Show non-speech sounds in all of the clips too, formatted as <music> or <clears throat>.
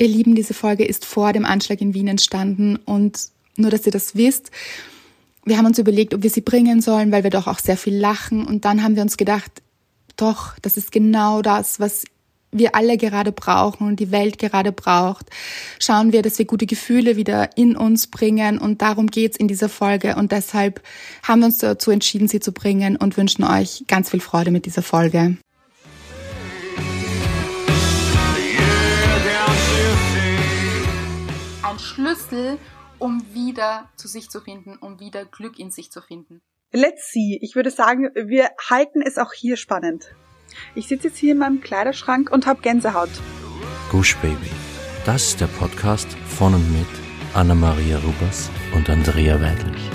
Ihr Lieben, diese Folge ist vor dem Anschlag in Wien entstanden und nur, dass ihr das wisst, wir haben uns überlegt, ob wir sie bringen sollen, weil wir doch auch sehr viel lachen und dann haben wir uns gedacht, doch, das ist genau das, was wir alle gerade brauchen und die Welt gerade braucht. Schauen wir, dass wir gute Gefühle wieder in uns bringen und darum geht's in dieser Folge und deshalb haben wir uns dazu entschieden, sie zu bringen und wünschen euch ganz viel Freude mit dieser Folge. Schlüssel, um wieder zu sich zu finden, um wieder Glück in sich zu finden. Let's see. Ich würde sagen, wir halten es auch hier spannend. Ich sitze jetzt hier in meinem Kleiderschrank und habe Gänsehaut. Gush Baby. Das ist der Podcast von und mit Anna-Maria Rubers und Andrea Weidlich.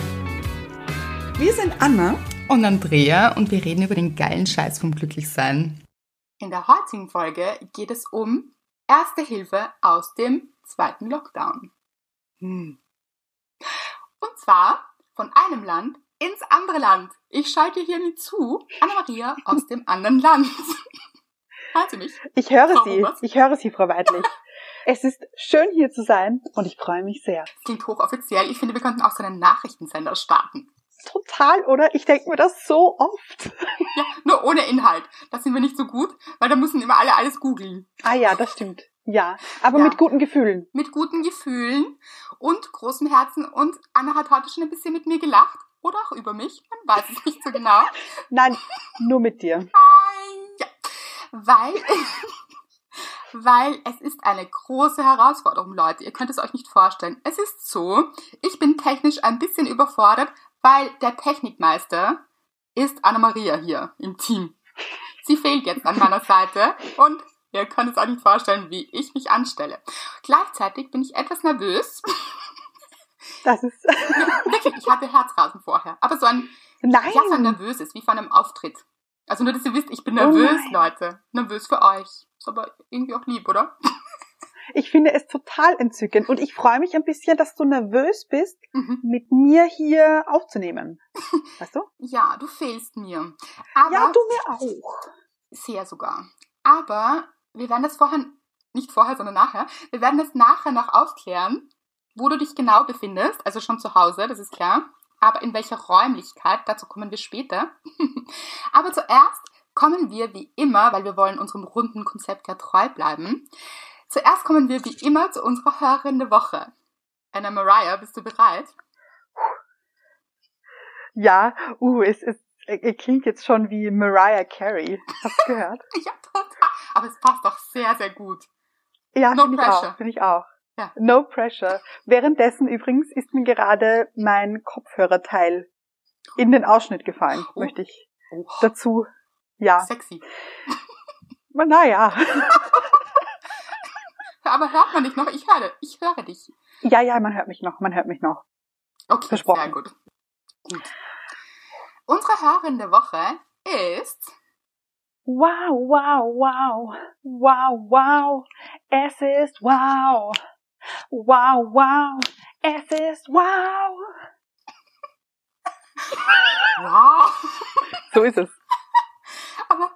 Wir sind Anna und Andrea und wir reden über den geilen Scheiß vom Glücklichsein. In der heutigen Folge geht es um Erste Hilfe aus dem zweiten Lockdown. Hm. Und zwar von einem Land ins andere Land. Ich schalte hier mit zu, Anna-Maria aus dem anderen Land. <laughs> Hört Sie mich? Ich höre Frau Sie. Robert? Ich höre Sie, Frau Weidlich. <laughs> es ist schön hier zu sein und ich freue mich sehr. Das klingt hochoffiziell. Ich finde, wir könnten auch so einen Nachrichtensender starten. Total, oder? Ich denke mir das so oft. Ja, nur ohne Inhalt. Das sind wir nicht so gut, weil da müssen immer alle alles googeln. Ah ja, das stimmt. Ja, aber ja. mit guten Gefühlen. Mit guten Gefühlen und großem Herzen. Und Anna hat heute schon ein bisschen mit mir gelacht. Oder auch über mich. Man weiß es nicht so genau. <laughs> Nein, nur mit dir. <laughs> Ja, weil, <laughs> weil es ist eine große Herausforderung, Leute. Ihr könnt es euch nicht vorstellen. Es ist so, ich bin technisch ein bisschen überfordert, weil der Technikmeister ist Anna-Maria hier im Team. Sie fehlt jetzt an meiner Seite und ihr könnt es euch nicht vorstellen, wie ich mich anstelle. Gleichzeitig bin ich etwas nervös. <laughs> Das ist. ja, <laughs> wirklich, ich hatte Herzrasen vorher. Aber so ein, Nein. ja, so ein nervöses, wie von einem Auftritt. Also nur, dass ihr wisst, ich bin oh nervös, oh Leute. Nervös für euch. Ist aber irgendwie auch lieb, oder? <laughs> Ich finde es total entzückend und ich freue mich ein bisschen, dass du nervös bist, mhm. mit mir hier aufzunehmen. Weißt du? Ja, du fehlst mir. Aber ja, du mir auch. Sehr sogar. Aber wir werden das vorher, nicht vorher, sondern nachher, wir werden das nachher noch aufklären, wo du dich genau befindest, also schon zu Hause, das ist klar. Aber in welcher Räumlichkeit, dazu kommen wir später. <laughs> Aber zuerst kommen wir wie immer, weil wir wollen unserem runden Konzept ja treu bleiben. Zuerst kommen wir wie immer zu unserer Hörerin der Woche. Anna Mariah, bist du bereit? Ja, uh, es, es, es klingt jetzt schon wie Mariah Carey. Hast du gehört? <laughs> ja, total. Aber es passt doch sehr, sehr gut. Ja, no finde ich auch. Finde ich auch. Ja. No pressure. Währenddessen übrigens ist mir gerade mein Kopfhörerteil in den Ausschnitt gefallen, oh. möchte ich oh. dazu, ja. Sexy. Naja. <laughs> Aber hört man dich noch? Ich höre, ich höre dich. Ja, ja, man hört mich noch, man hört mich noch. Okay, Versprochen. sehr gut. Gut. Unsere Hörerin der Woche ist Wow, wow, wow, wow, wow, es ist wow. Wow, wow, es ist wow. Wow. So ist es. Aber,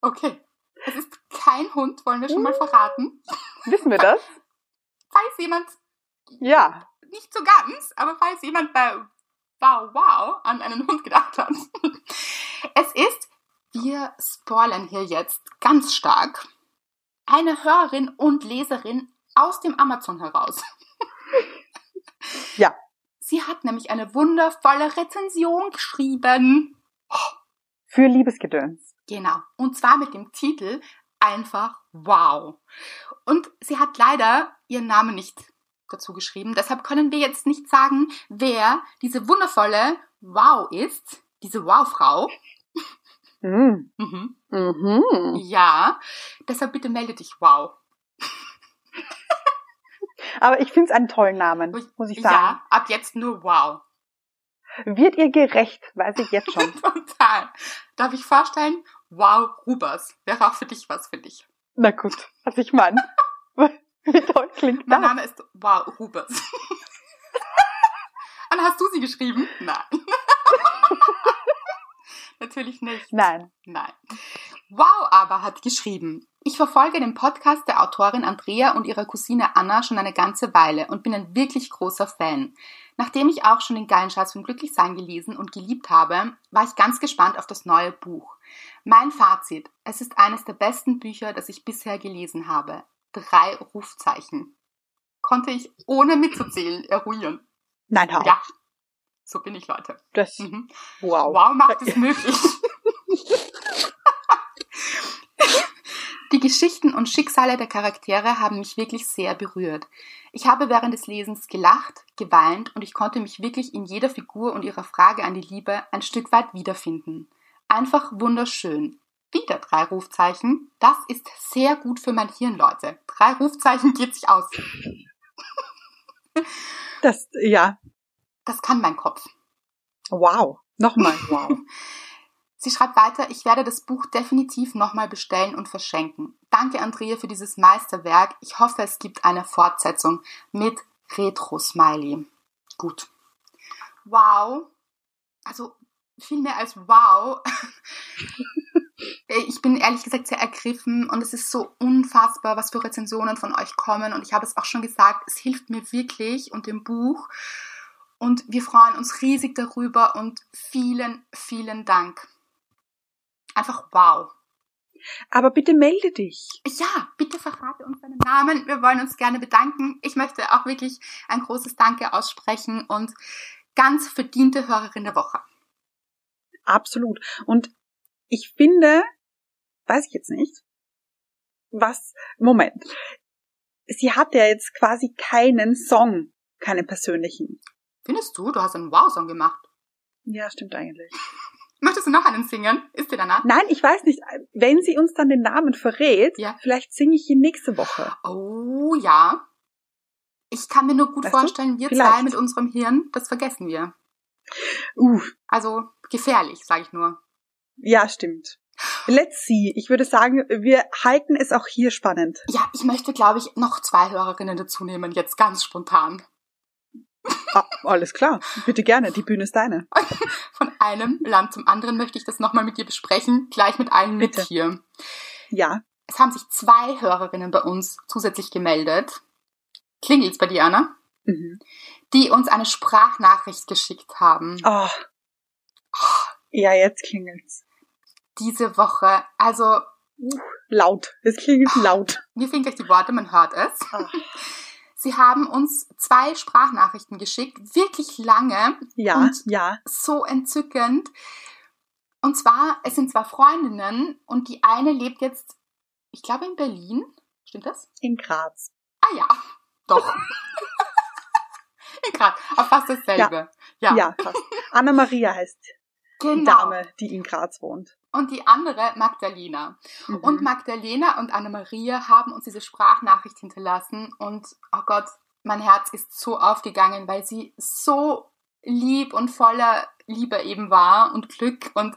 okay. Es ist kein Hund, wollen wir schon mal verraten. Wissen wir das? <laughs> Falls jemand. Ja. Nicht so ganz, aber falls jemand bei Wow, wow an einen Hund gedacht hat. <laughs> Es ist, wir spoilern hier jetzt ganz stark, eine Hörerin und Leserin aus dem Amazon heraus. <laughs> ja. Sie hat nämlich eine wundervolle Rezension geschrieben. Für Liebesgedöns. Genau. Und zwar mit dem Titel einfach wow. Und sie hat leider ihren Namen nicht dazu geschrieben. Deshalb können wir jetzt nicht sagen, wer diese wundervolle Wow ist. Diese Wow-Frau. Mm. Mhm. Mhm. Ja. Deshalb bitte melde dich Wow. Aber ich finde es einen tollen Namen, muss ich sagen. Ja, ab jetzt nur wow. Wird ihr gerecht, weiß ich jetzt schon. <laughs> Total. Darf ich vorstellen? Wow, Rubers. Wäre auch für dich was, für dich. Na gut, was ich meine. <laughs> Wie toll klingt mein das? Mein Name ist Wow, Rubers. <laughs> Und hast du sie geschrieben? Nein. Natürlich nicht. Nein. Nein. Wow aber hat geschrieben, Ich verfolge den Podcast der Autorin Andrea und ihrer Cousine Anna schon eine ganze Weile und bin ein wirklich großer Fan. Nachdem ich auch schon den geilen Schatz vom Glücklichsein gelesen und geliebt habe, war ich ganz gespannt auf das neue Buch. Mein Fazit, es ist eines der besten Bücher, das ich bisher gelesen habe. Drei Rufzeichen. Konnte ich ohne mitzuzählen eruieren. Nein, hau. Ja. So bin ich, Leute. Das, Mhm. wow. Wow macht es möglich. <laughs> Die Geschichten und Schicksale der Charaktere haben mich wirklich sehr berührt. Ich habe während des Lesens gelacht, geweint und ich konnte mich wirklich in jeder Figur und ihrer Frage an die Liebe ein Stück weit wiederfinden. Einfach wunderschön. Wieder drei Rufzeichen. Das ist sehr gut für mein Hirn, Leute. Drei Rufzeichen geht sich aus. Das, ja. Das kann mein Kopf. Wow. Nochmal, <laughs> wow. Sie schreibt weiter, ich werde das Buch definitiv nochmal bestellen und verschenken. Danke, Andrea, für dieses Meisterwerk. Ich hoffe, es gibt eine Fortsetzung mit Retro-Smiley. Gut. Wow. Also viel mehr als wow. <laughs> ich bin ehrlich gesagt sehr ergriffen und es ist so unfassbar, was für Rezensionen von euch kommen. Und ich habe es auch schon gesagt, es hilft mir wirklich und dem Buch. Und wir freuen uns riesig darüber und vielen, vielen Dank. Einfach wow. Aber bitte melde dich. Ja, bitte verrate uns deinen Namen. Wir wollen uns gerne bedanken. Ich möchte auch wirklich ein großes Danke aussprechen und ganz verdiente Hörerin der Woche. Absolut. Und ich finde, weiß ich jetzt nicht, was, Moment. Sie hat ja jetzt quasi keinen Song, keinen persönlichen. Findest du? Du hast einen Wow-Song gemacht. Ja, stimmt eigentlich. <laughs> Möchtest du noch einen singen? Ist dir danach? Nein, ich weiß nicht. Wenn sie uns dann den Namen verrät, Ja. vielleicht singe ich ihn nächste Woche. Oh ja. Ich kann mir nur gut Weißt du? vorstellen, wir Vielleicht. zwei mit unserem Hirn, das vergessen wir. Uh, Also gefährlich, sage ich nur. ja, stimmt. Let's see. Ich würde sagen, wir halten es auch hier spannend. Ja, ich möchte, glaube ich, noch zwei Hörerinnen dazu nehmen, jetzt ganz spontan. Ah, alles klar. Bitte gerne. Die Bühne ist deine. <laughs> Von einem Land zum anderen möchte ich das nochmal mit dir besprechen, gleich mit allen mit Bitte. hier. Ja. Es haben sich zwei Hörerinnen bei uns zusätzlich gemeldet. Klingelt's bei dir, Anna? Mhm. Die uns eine Sprachnachricht geschickt haben. Oh. Ja, jetzt klingelt's. Diese Woche. Also, Laut. Es klingelt laut. mir fehlen gleich die Worte, man hört es. Ah. <laughs> Sie haben uns zwei Sprachnachrichten geschickt, wirklich lange Ja, Und- ja. so entzückend. Und zwar, es sind zwei Freundinnen und die eine lebt jetzt, ich glaube, in Berlin. Stimmt das? In Graz. Ah ja, doch. <laughs> in Graz, aber fast dasselbe. Ja, Ja, passt. Anna-Maria heißt die genau. Dame, die in Graz wohnt. Und die andere Magdalena. Mhm. Und Magdalena und Anna-Maria haben uns diese Sprachnachricht hinterlassen und, oh Gott, mein Herz ist so aufgegangen, weil sie so lieb und voller Liebe eben war und Glück und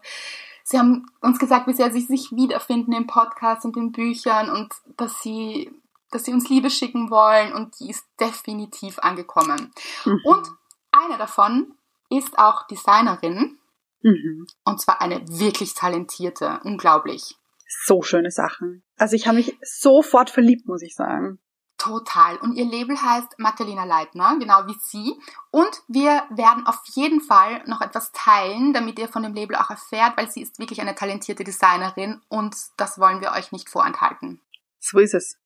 sie haben uns gesagt, wie sehr sie sich wiederfinden im Podcast und in Büchern und dass sie, dass sie uns Liebe schicken wollen und die ist definitiv angekommen. Mhm. Und eine davon ist auch Designerin Mhm. und zwar eine wirklich talentierte, unglaublich. So schöne Sachen. Also ich habe mich sofort verliebt, muss ich sagen. Total. Und ihr Label heißt Magdalena Leitner, genau wie sie. Und wir werden auf jeden Fall noch etwas teilen, damit ihr von dem Label auch erfährt, weil sie ist wirklich eine talentierte Designerin und das wollen wir euch nicht vorenthalten. So ist es.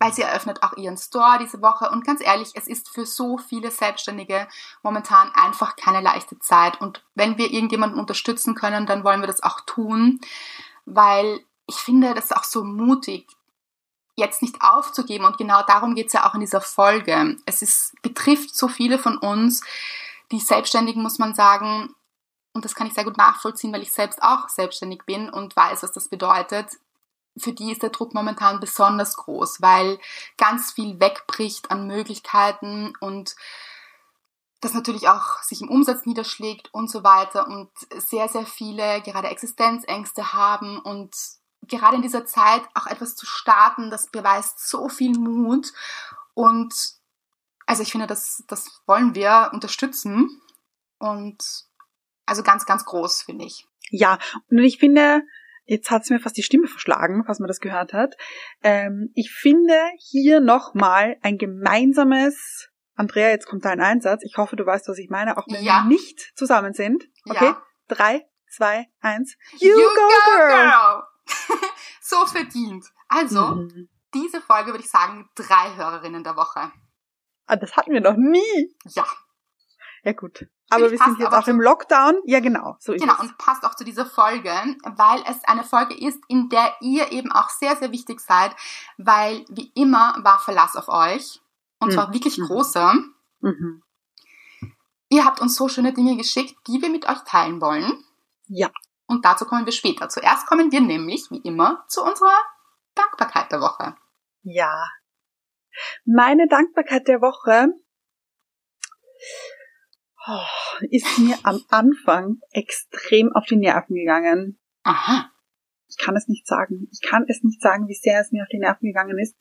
Weil sie eröffnet auch ihren Store diese Woche und ganz ehrlich, es ist für so viele Selbstständige momentan einfach keine leichte Zeit und wenn wir irgendjemanden unterstützen können, dann wollen wir das auch tun, weil ich finde das auch so mutig, jetzt nicht aufzugeben und genau darum geht es ja auch in dieser Folge. Es ist, betrifft so viele von uns, die Selbstständigen muss man sagen, und das kann ich sehr gut nachvollziehen, weil ich selbst auch selbstständig bin und weiß, was das bedeutet. Für die ist der Druck momentan besonders groß, weil ganz viel wegbricht an Möglichkeiten und das natürlich auch sich im Umsatz niederschlägt und so weiter und sehr, sehr viele gerade Existenzängste haben und gerade in dieser Zeit auch etwas zu starten, das beweist so viel Mut und also ich finde, das, das wollen wir unterstützen und also ganz, ganz groß, finde ich. Ja, und ich finde, jetzt hat's mir fast die Stimme verschlagen, was man das gehört hat. Ähm, ich finde hier nochmal ein gemeinsames, Andrea, jetzt kommt dein Einsatz. Ich hoffe, du weißt, was ich meine, auch wenn ja. wir nicht zusammen sind. Okay? Ja. Drei, zwei, eins. You, you go, go, girl! girl. <laughs> so verdient. Also, mhm. diese Folge würde ich sagen, drei Hörerinnen der Woche. Ah, das hatten wir noch nie. Ja. Ja gut. Aber wir sind jetzt auch im Lockdown. Ja, genau. So genau, und passt auch zu dieser Folge, weil es eine Folge ist, in der ihr eben auch sehr, sehr wichtig seid, weil wie immer war Verlass auf euch. Und mhm. zwar wirklich mhm. großer. Mhm. Ihr habt uns so schöne Dinge geschickt, die wir mit euch teilen wollen. Ja. Und dazu kommen wir später. Zuerst kommen wir nämlich, wie immer, zu unserer Dankbarkeit der Woche. Ja. Meine Dankbarkeit der Woche oh, ist mir am Anfang extrem auf die Nerven gegangen. Aha. Ich kann es nicht sagen. Ich kann es nicht sagen, wie sehr es mir auf die Nerven gegangen ist.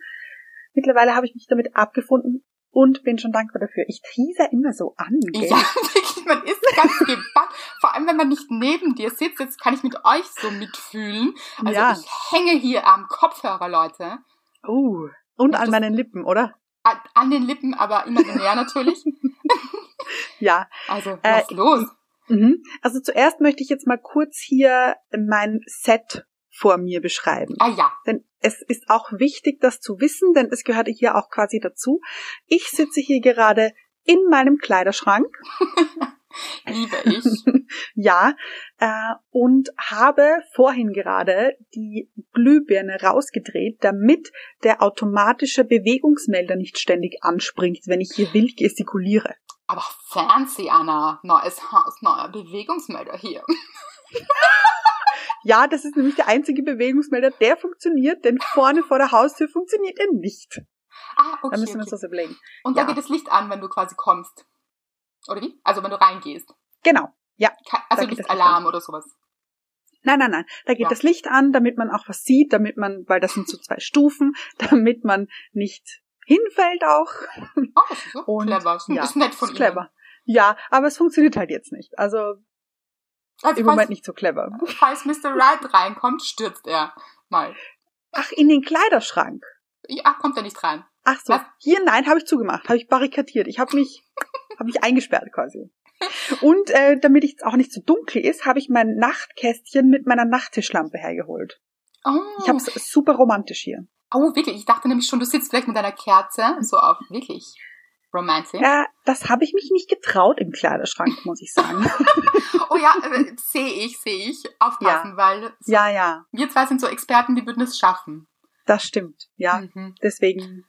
Mittlerweile habe ich mich damit abgefunden und bin schon dankbar dafür. Ich teaser immer so an. Gell? Ja, <laughs> wirklich, man ist ganz gebannt. Vor allem, wenn man nicht neben dir sitzt, jetzt kann ich mit euch so mitfühlen. Also ja. ich hänge hier am Kopfhörer, Leute. Oh, uh, und, und an meinen Lippen, oder? An, den Lippen, aber imaginär natürlich. <laughs> ja. Also, was äh, los? Mhm. Also zuerst möchte ich jetzt mal kurz hier mein Set vor mir beschreiben. Ah ja. Denn es ist auch wichtig, das zu wissen, denn es gehört hier auch quasi dazu. Ich sitze hier gerade in meinem Kleiderschrank. <laughs> <laughs> Liebe ich. <laughs> ja, äh, und habe vorhin gerade die Glühbirne rausgedreht, damit der automatische Bewegungsmelder nicht ständig anspringt, wenn ich hier wild gestikuliere. Aber fancy, Anna. Neues Haus, neuer Bewegungsmelder hier. <laughs> ja, das ist nämlich der einzige Bewegungsmelder, der funktioniert, denn vorne vor der Haustür funktioniert er nicht. Ah, okay. Da müssen wir okay. uns das überlegen. Und ja. da geht das Licht an, wenn du quasi kommst. Oder wie? Also wenn du reingehst. Genau, ja. Also nicht Alarm oder sowas. Nein, nein, nein. Da geht ja. das Licht an, damit man auch was sieht, damit man, weil das sind so zwei Stufen, <laughs> damit man nicht hinfällt auch. Oh, das ist so Und, clever. Das ja, ist nett von ist clever. Ja, aber es funktioniert halt jetzt nicht. Also, also im Moment nicht so clever. Falls Mr. Right reinkommt, stürzt er mal. Ach, in den Kleiderschrank. Ja, kommt er nicht rein. Ach so. Was? Hier, nein, habe ich zugemacht, habe ich barrikadiert. Ich habe mich, <laughs> habe mich eingesperrt quasi. <laughs> Und äh, damit es auch nicht so dunkel ist, habe ich mein Nachtkästchen mit meiner Nachttischlampe hergeholt. Oh. Ich habe es super romantisch hier. Oh, wirklich? Ich dachte nämlich schon, du sitzt vielleicht mit deiner Kerze so auf wirklich romantisch. Ja, das habe ich mich nicht getraut im Kleiderschrank, muss ich sagen. <laughs> oh ja, äh, sehe ich, sehe ich. Aufpassen, ja. weil so, ja, ja. wir zwei sind so Experten, die würden es schaffen. Das stimmt, ja. Mhm. Deswegen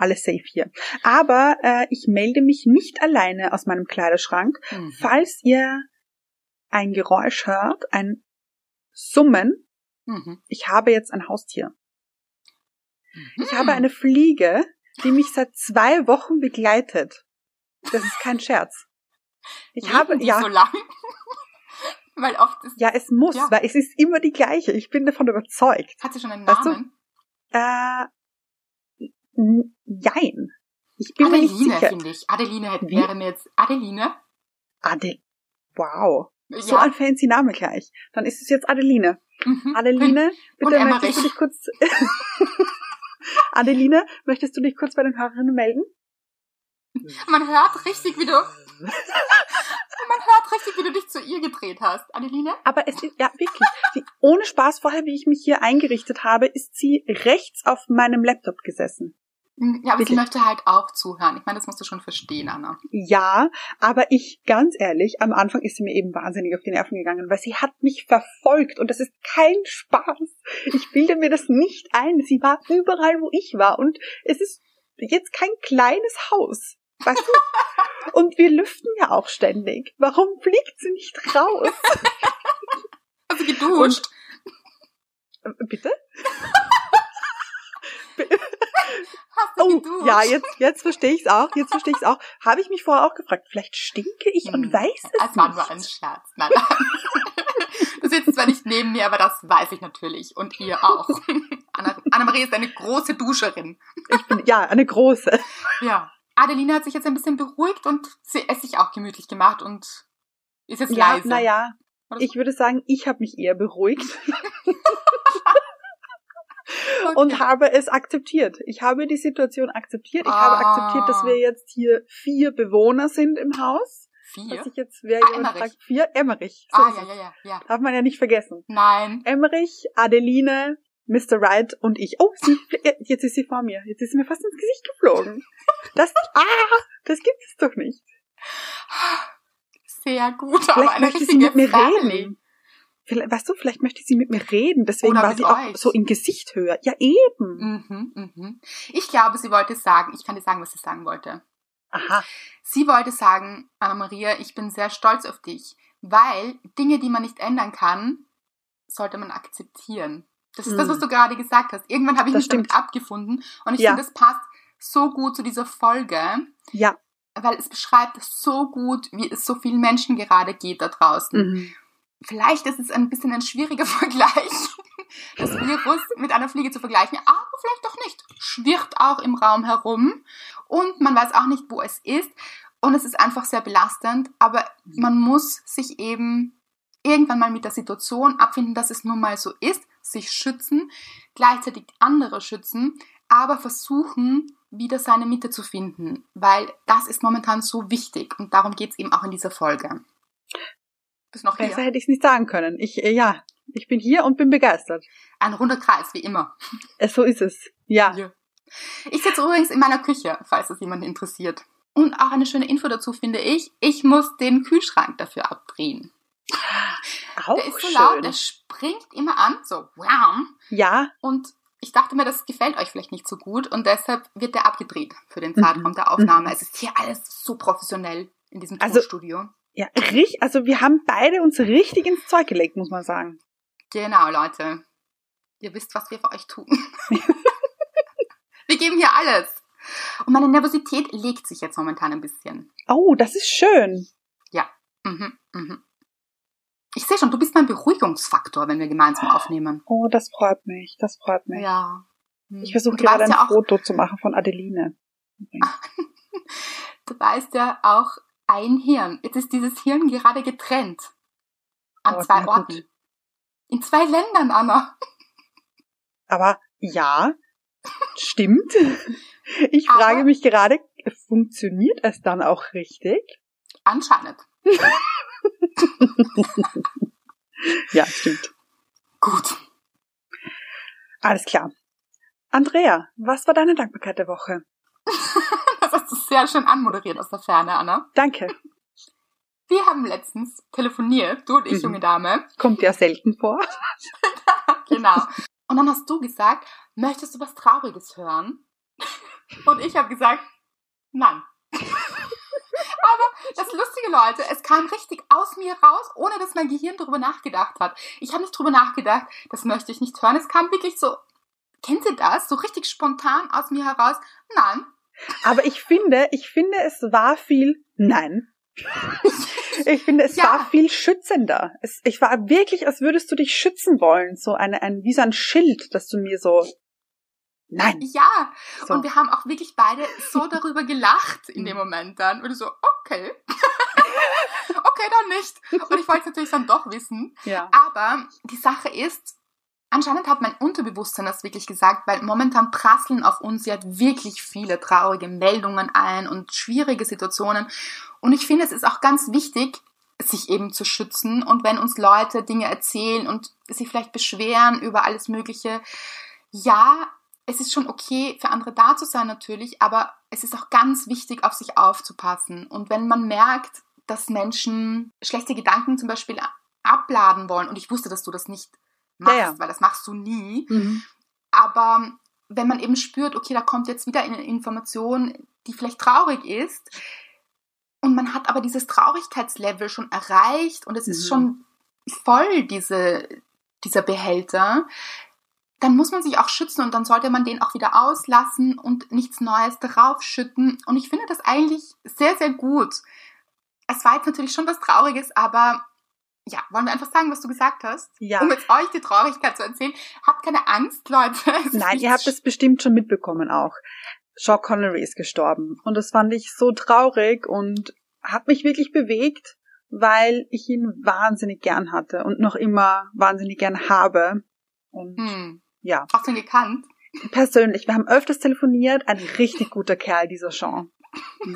alles safe hier. Aber äh, ich melde mich nicht alleine aus meinem Kleiderschrank. Mhm. Falls ihr ein Geräusch hört, ein Summen, mhm. ich habe jetzt ein Haustier. Mhm. Ich habe eine Fliege, die mich seit zwei Wochen begleitet. Das ist kein Scherz. Ich Leben habe ja so lang. <laughs> weil oft ist ja es muss, ja. weil es ist immer die gleiche. Ich bin davon überzeugt. Hat sie schon einen Namen? Du? Äh, Jein. Ich bin Adeline, mir nicht sicher. finde ich. Adeline hätte, wäre mir jetzt Adeline. Ade. Wow. Ja. So ein fancy Name gleich. Dann ist es jetzt Adeline. Mhm. Adeline, bitte möchtest du dich kurz. <laughs> Adeline, möchtest du dich kurz bei den Hörerinnen melden? Man hört richtig, wie du. <laughs> Man hört richtig, wie du dich zu ihr gedreht hast, Adeline. Aber es ist, ja, wirklich. Sie, ohne Spaß vorher, wie ich mich hier eingerichtet habe, ist sie rechts auf meinem Laptop gesessen. Hm, ja, aber Wirklich? sie möchte halt auch zuhören. Ich meine, das musst du schon verstehen, Anna. Ja, aber ich, ganz ehrlich, am Anfang ist sie mir eben wahnsinnig auf die Nerven gegangen, weil sie hat mich verfolgt und das ist kein Spaß. Ich bilde mir das nicht ein. Sie war überall, wo ich war und es ist jetzt kein kleines Haus. Weißt du? <laughs> Und wir lüften ja auch ständig. Warum fliegt sie nicht raus? <laughs> Du geduscht? Und, äh, bitte? <laughs> <laughs> Hast du oh, geduscht? ja, jetzt, jetzt verstehe ich es auch. Jetzt verstehe ich es auch. Habe ich mich vorher auch gefragt. Vielleicht stinke ich hm. und weiß es Das war nur ein Scherz. Nein, nein. <laughs> Du sitzt zwar nicht neben mir, aber das weiß ich natürlich. Und ihr auch. <laughs> Anna, Anna-Marie ist eine große Duscherin. Ich bin, ja, eine große. Ja. Adeline hat sich jetzt ein bisschen beruhigt und sie es sich auch gemütlich gemacht und ist jetzt ja, leise. Naja, Ich würde sagen, ich habe mich eher beruhigt. Okay. und habe es akzeptiert. Ich habe die Situation akzeptiert. Ich ah. habe akzeptiert, dass wir jetzt hier vier Bewohner sind im Haus. Vier? Dass ich jetzt, wer ah, jemand fragt, vier, Emmerich. So ah, ja, ja, ja, ja. Darf man ja nicht vergessen. Nein. Emmerich, Adeline, Mr. Wright und ich. Oh, sie, jetzt ist sie vor mir. Jetzt ist sie mir fast ins Gesicht geflogen. Das, ah, das gibt es doch nicht. Sehr gut, Vielleicht aber eine möchte sie mit mir Family. reden. Vielleicht, weißt du, vielleicht möchte sie mit mir reden, deswegen Oder war sie euch. auch so im Gesicht höher. Ja, eben. Mhm, mhm. Ich glaube, sie wollte sagen, ich kann dir sagen, was sie sagen wollte. Aha. Sie wollte sagen, Anna-Maria, ich bin sehr stolz auf dich, weil Dinge, die man nicht ändern kann, sollte man akzeptieren. Das ist mhm. das, was du gerade gesagt hast. Irgendwann habe ich das mich stimmt. damit abgefunden und ich ja. finde, das passt so gut zu dieser Folge. Ja. Weil es beschreibt so gut, wie es so vielen Menschen gerade geht da draußen. Mhm. Vielleicht ist es ein bisschen ein schwieriger <laughs> Vergleich, das Virus mit einer Fliege zu vergleichen, aber vielleicht doch nicht. Schwirrt auch im Raum herum und man weiß auch nicht, wo es ist. Und es ist einfach sehr belastend, aber man muss sich eben irgendwann mal mit der Situation abfinden, dass es nun mal so ist, sich schützen, gleichzeitig andere schützen, aber versuchen, wieder seine Mitte zu finden, weil das ist momentan so wichtig und darum geht es eben auch in dieser Folge. Bist noch Besser hier? hätte ich es nicht sagen können. Ich, äh, ja, ich bin hier und bin begeistert. Ein runder Kreis, wie immer. Äh, so ist es. Ja. ja. Ich sitze übrigens in meiner Küche, falls es jemanden interessiert. Und auch eine schöne Info dazu finde ich, ich muss den Kühlschrank dafür abdrehen. Auch der ist so schön. laut, der springt immer an, so wow. Ja. Und ich dachte mir, das gefällt euch vielleicht nicht so gut und deshalb wird der abgedreht für den Zeitraum mhm. der Aufnahme. Mhm. Es ist hier alles so professionell in diesem also, Tonstudio. Ja, richtig, also wir haben beide uns richtig ins Zeug gelegt, muss man sagen. Genau, Leute. Ihr wisst, was wir für euch tun. <laughs> wir geben hier alles. Und meine Nervosität legt sich jetzt momentan ein bisschen. Oh, das ist schön. Ja. Mhm, mhm. Ich sehe schon, du bist mein Beruhigungsfaktor, wenn wir gemeinsam aufnehmen. Oh, das freut mich, das freut mich. Ja. Ich versuche gerade ein ja Foto zu machen von Adeline. <laughs> du weißt ja auch, ein Hirn. Jetzt ist dieses Hirn gerade getrennt. An oh, zwei Orten. Gut. In zwei Ländern, Anna. Aber ja, stimmt. <laughs> Ich Aber frage mich gerade, funktioniert es dann auch richtig? Anscheinend. <laughs> ja, stimmt. Gut. Alles klar. Andrea, was war deine Dankbarkeit der Woche? Sehr schön anmoderiert aus der Ferne, Anna. Danke. Wir haben letztens telefoniert, du und ich, mhm. junge Dame. Kommt ja selten vor. <laughs> genau. Und dann hast du gesagt, möchtest du was Trauriges hören? Und ich habe gesagt, nein. <laughs> Aber das lustige Leute, es kam richtig aus mir raus, ohne dass mein Gehirn darüber nachgedacht hat. Ich habe nicht darüber nachgedacht, das möchte ich nicht hören. Es kam wirklich so, kennt ihr das? So richtig spontan aus mir heraus. Nein, aber ich finde, ich finde, es war viel, nein. Ich finde, es ja. war viel schützender. Es, ich war wirklich, als würdest du dich schützen wollen. So eine, ein, wie so ein Schild, dass du mir so, nein. Ja. So. Und wir haben auch wirklich beide so <laughs> darüber gelacht in dem Moment dann. Und so, okay. <laughs> okay, dann nicht. Und ich wollte es natürlich dann doch wissen. Ja. Aber die Sache ist, Anscheinend hat mein Unterbewusstsein das wirklich gesagt, weil momentan prasseln auf uns ja wirklich viele traurige Meldungen ein und schwierige Situationen. Und ich finde, es ist auch ganz wichtig, sich eben zu schützen. Und wenn uns Leute Dinge erzählen und sich vielleicht beschweren über alles Mögliche, ja, es ist schon okay, für andere da zu sein natürlich, aber es ist auch ganz wichtig, auf sich aufzupassen. Und wenn man merkt, dass Menschen schlechte Gedanken zum Beispiel abladen wollen, und ich wusste, dass du das nicht machst, ja, ja. weil das machst du nie. Mhm. Aber wenn man eben spürt, okay, da kommt jetzt wieder eine Information, die vielleicht traurig ist, und man hat aber dieses Traurigkeitslevel schon erreicht und es mhm. ist schon voll, diese, dieser Behälter, dann muss man sich auch schützen und dann sollte man den auch wieder auslassen und nichts Neues darauf schütten. Und ich finde das eigentlich sehr, sehr gut. Es war jetzt natürlich schon was Trauriges, aber ja, wollen wir einfach sagen, was du gesagt hast? Ja. Um jetzt euch die Traurigkeit zu erzählen. Habt keine Angst, Leute. <laughs> Nein, ihr habt es bestimmt schon mitbekommen auch. Sean Connery ist gestorben. Und das fand ich so traurig und hat mich wirklich bewegt. weil ich ihn wahnsinnig gern hatte und noch immer wahnsinnig gern habe. Und hm. ja. Hast du ihn gekannt? Persönlich. Wir haben öfters telefoniert. Ein richtig guter Kerl, dieser Sean. <laughs>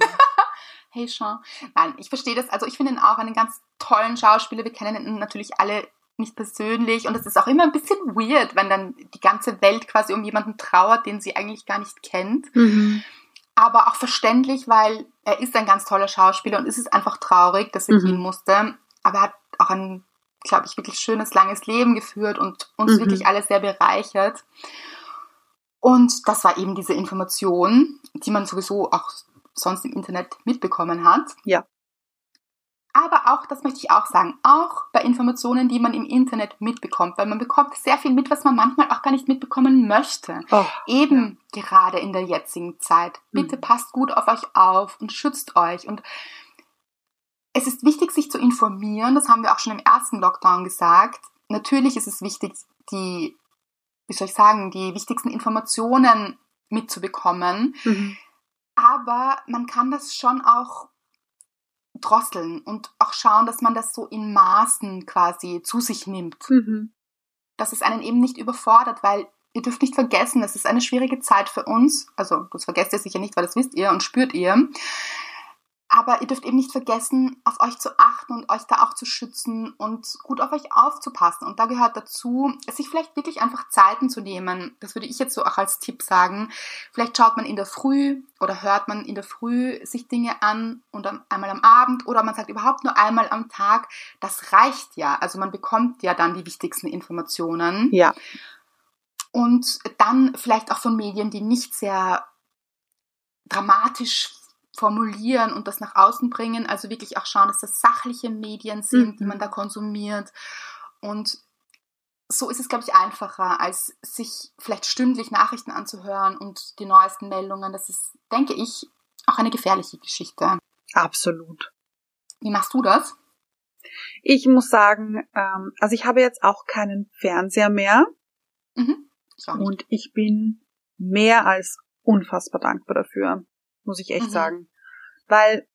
hey Sean. Nein, ich verstehe das. Also ich finde ihn auch einen ganz tollen Schauspieler. Wir kennen ihn natürlich alle nicht persönlich und es ist auch immer ein bisschen weird, wenn dann die ganze Welt quasi um jemanden trauert, den sie eigentlich gar nicht kennt. Mhm. Aber auch verständlich, weil er ist ein ganz toller Schauspieler und es ist einfach traurig, dass er mhm. gehen musste. Aber er hat auch ein, glaube ich, wirklich schönes, langes Leben geführt und uns mhm. wirklich alle sehr bereichert. Und das war eben diese Information, die man sowieso auch sonst im Internet mitbekommen hat. Ja. Aber auch, das möchte ich auch sagen, auch bei Informationen, die man im Internet mitbekommt, weil man bekommt sehr viel mit, was man manchmal auch gar nicht mitbekommen möchte. Oh, Eben ja. gerade in der jetzigen Zeit. Bitte mhm. passt gut auf euch auf und schützt euch. Und es ist wichtig, sich zu informieren. Das haben wir auch schon im ersten Lockdown gesagt. Natürlich ist es wichtig, die, wie soll ich sagen, die wichtigsten Informationen mitzubekommen. Mhm. Aber man kann das schon auch drosseln und auch schauen, dass man das so in Maßen quasi zu sich nimmt. Mhm. Dass es einen eben nicht überfordert, weil ihr dürft nicht vergessen, es ist eine schwierige Zeit für uns. Also das vergesst ihr sicher nicht, weil das wisst ihr und spürt ihr. Aber ihr dürft eben nicht vergessen, auf euch zu achten und euch da auch zu schützen und gut auf euch aufzupassen. Und da gehört dazu, sich vielleicht wirklich einfach Zeiten zu nehmen. Das würde ich jetzt so auch als Tipp sagen. Vielleicht schaut man in der Früh oder hört man in der Früh sich Dinge an und einmal am Abend oder man sagt überhaupt nur einmal am Tag. Das reicht ja. Also man bekommt ja dann die wichtigsten Informationen. Ja. Und dann vielleicht auch von Medien, die nicht sehr dramatisch formulieren und das nach außen bringen. Also wirklich auch schauen, dass das sachliche Medien sind, mhm. die man da konsumiert. Und so ist es, glaube ich, einfacher, als sich vielleicht stündlich Nachrichten anzuhören und die neuesten Meldungen. Das ist, denke ich, auch eine gefährliche Geschichte. Absolut. Wie machst du das? Ich muss sagen, ähm, also ich habe jetzt auch keinen Fernseher mehr. Mhm. Ich und ich bin mehr als unfassbar dankbar dafür muss ich echt mhm. sagen. Weil,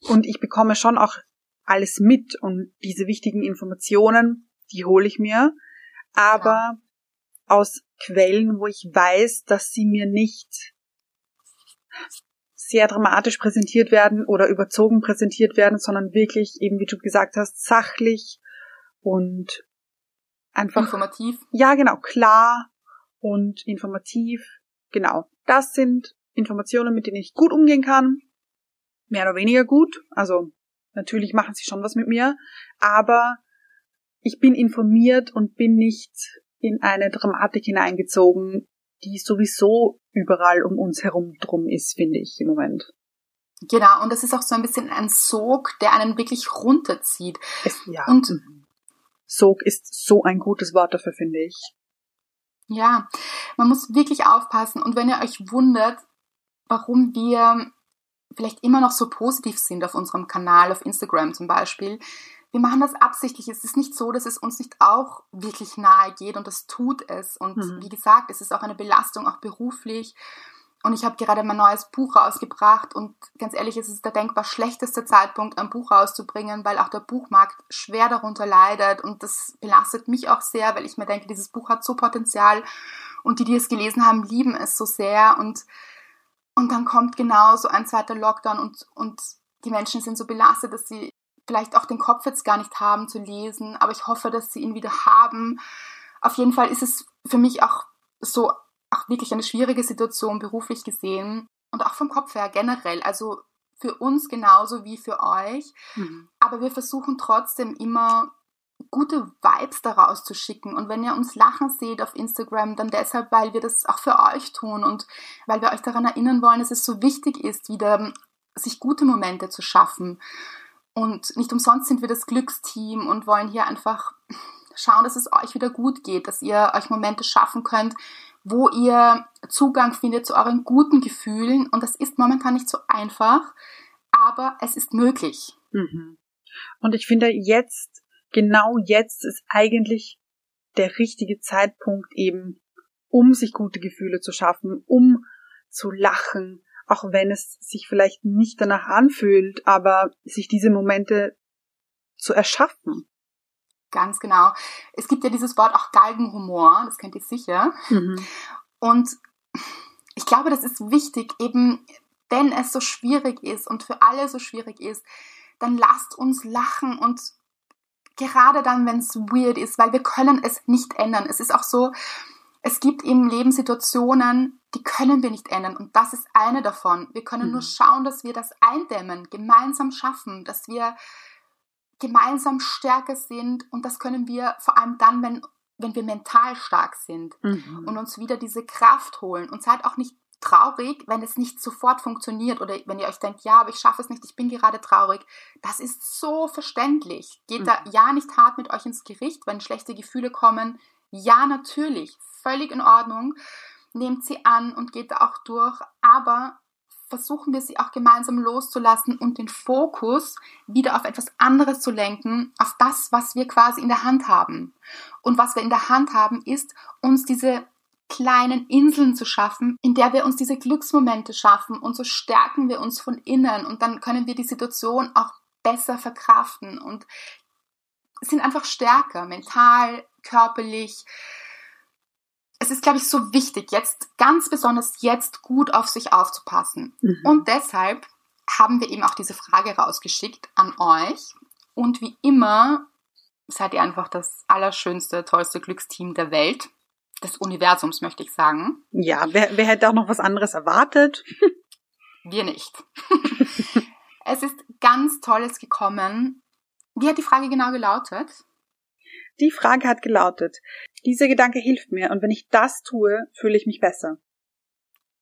und ich bekomme schon auch alles mit und diese wichtigen Informationen, die hole ich mir, aber ja. aus Quellen, wo ich weiß, dass sie mir nicht sehr dramatisch präsentiert werden oder überzogen präsentiert werden, sondern wirklich eben, wie du gesagt hast, sachlich und einfach informativ. Ja, genau, klar und informativ. Genau. Das sind Informationen, mit denen ich gut umgehen kann. Mehr oder weniger gut. Also natürlich machen sie schon was mit mir. Aber ich bin informiert und bin nicht in eine Dramatik hineingezogen, die sowieso überall um uns herum drum ist, finde ich im Moment. Genau, und das ist auch so ein bisschen ein Sog, der einen wirklich runterzieht. Es, ja. Und mhm. Sog ist so ein gutes Wort dafür, finde ich. Ja, man muss wirklich aufpassen. Und wenn ihr euch wundert, warum wir vielleicht immer noch so positiv sind auf unserem Kanal, auf Instagram zum Beispiel. Wir machen das absichtlich. Es ist nicht so, dass es uns nicht auch wirklich nahe geht und das tut es. Und mhm. wie gesagt, es ist auch eine Belastung, auch beruflich. Und ich habe gerade mein neues Buch rausgebracht und ganz ehrlich, es ist der denkbar schlechteste Zeitpunkt, ein Buch rauszubringen, weil auch der Buchmarkt schwer darunter leidet und das belastet mich auch sehr, weil ich mir denke, dieses Buch hat so Potenzial und die, die es gelesen haben, lieben es so sehr und und dann kommt genau so ein zweiter Lockdown und, und die Menschen sind so belastet, dass sie vielleicht auch den Kopf jetzt gar nicht haben zu lesen, aber ich hoffe, dass sie ihn wieder haben. Auf jeden Fall ist es für mich auch so, auch wirklich eine schwierige Situation beruflich gesehen und auch vom Kopf her generell. Also für uns genauso wie für euch. Mhm. Aber wir versuchen trotzdem immer gute Vibes daraus zu schicken. Und wenn ihr uns lachen seht auf Instagram, dann deshalb, weil wir das auch für euch tun und weil wir euch daran erinnern wollen, dass es so wichtig ist, wieder sich gute Momente zu schaffen. Und nicht umsonst sind wir das Glücksteam und wollen hier einfach schauen, dass es euch wieder gut geht, dass ihr euch Momente schaffen könnt, wo ihr Zugang findet zu euren guten Gefühlen. Und das ist momentan nicht so einfach, aber es ist möglich. Mhm. Und ich finde, jetzt genau jetzt ist eigentlich der richtige Zeitpunkt eben, um sich gute Gefühle zu schaffen, um zu lachen, auch wenn es sich vielleicht nicht danach anfühlt, aber sich diese Momente zu erschaffen. Ganz genau. Es gibt ja dieses Wort auch Galgenhumor, das kennt ihr sicher. Mhm. Und ich glaube, das ist wichtig, eben wenn es so schwierig ist und für alle so schwierig ist, dann lasst uns lachen und gerade dann, wenn es weird ist, weil wir können es nicht ändern. Es ist auch so, es gibt eben Lebenssituationen, die können wir nicht ändern und das ist eine davon. Wir können mhm. nur schauen, dass wir das eindämmen, gemeinsam schaffen, dass wir gemeinsam stärker sind und das können wir vor allem dann, wenn, wenn wir mental stark sind mhm. und uns wieder diese Kraft holen und seid auch nicht traurig, wenn es nicht sofort funktioniert oder wenn ihr euch denkt, ja, aber ich schaffe es nicht, ich bin gerade traurig. Das ist so verständlich. Geht mhm. da ja nicht hart mit euch ins Gericht, wenn schlechte Gefühle kommen. Ja, natürlich, völlig in Ordnung. Nehmt sie an und geht da auch durch, aber versuchen wir sie auch gemeinsam loszulassen und den Fokus wieder auf etwas anderes zu lenken, auf das, was wir quasi in der Hand haben. Und was wir in der Hand haben, ist, uns diese kleinen Inseln zu schaffen, in der wir uns diese Glücksmomente schaffen und so stärken wir uns von innen und dann können wir die Situation auch besser verkraften und sind einfach stärker, mental, körperlich, es ist, glaube ich, so wichtig, jetzt ganz besonders jetzt gut auf sich aufzupassen. Mhm. Und deshalb haben wir eben auch diese Frage rausgeschickt an euch. Und wie immer seid ihr einfach das allerschönste, tollste Glücksteam der Welt, des Universums, möchte ich sagen. Ja, wer, wer hätte auch noch was anderes erwartet? wir nicht. <laughs> es ist ganz Tolles gekommen. Wie hat die Frage genau gelautet? Die Frage hat gelautet, dieser Gedanke hilft mir und wenn ich das tue, fühle ich mich besser.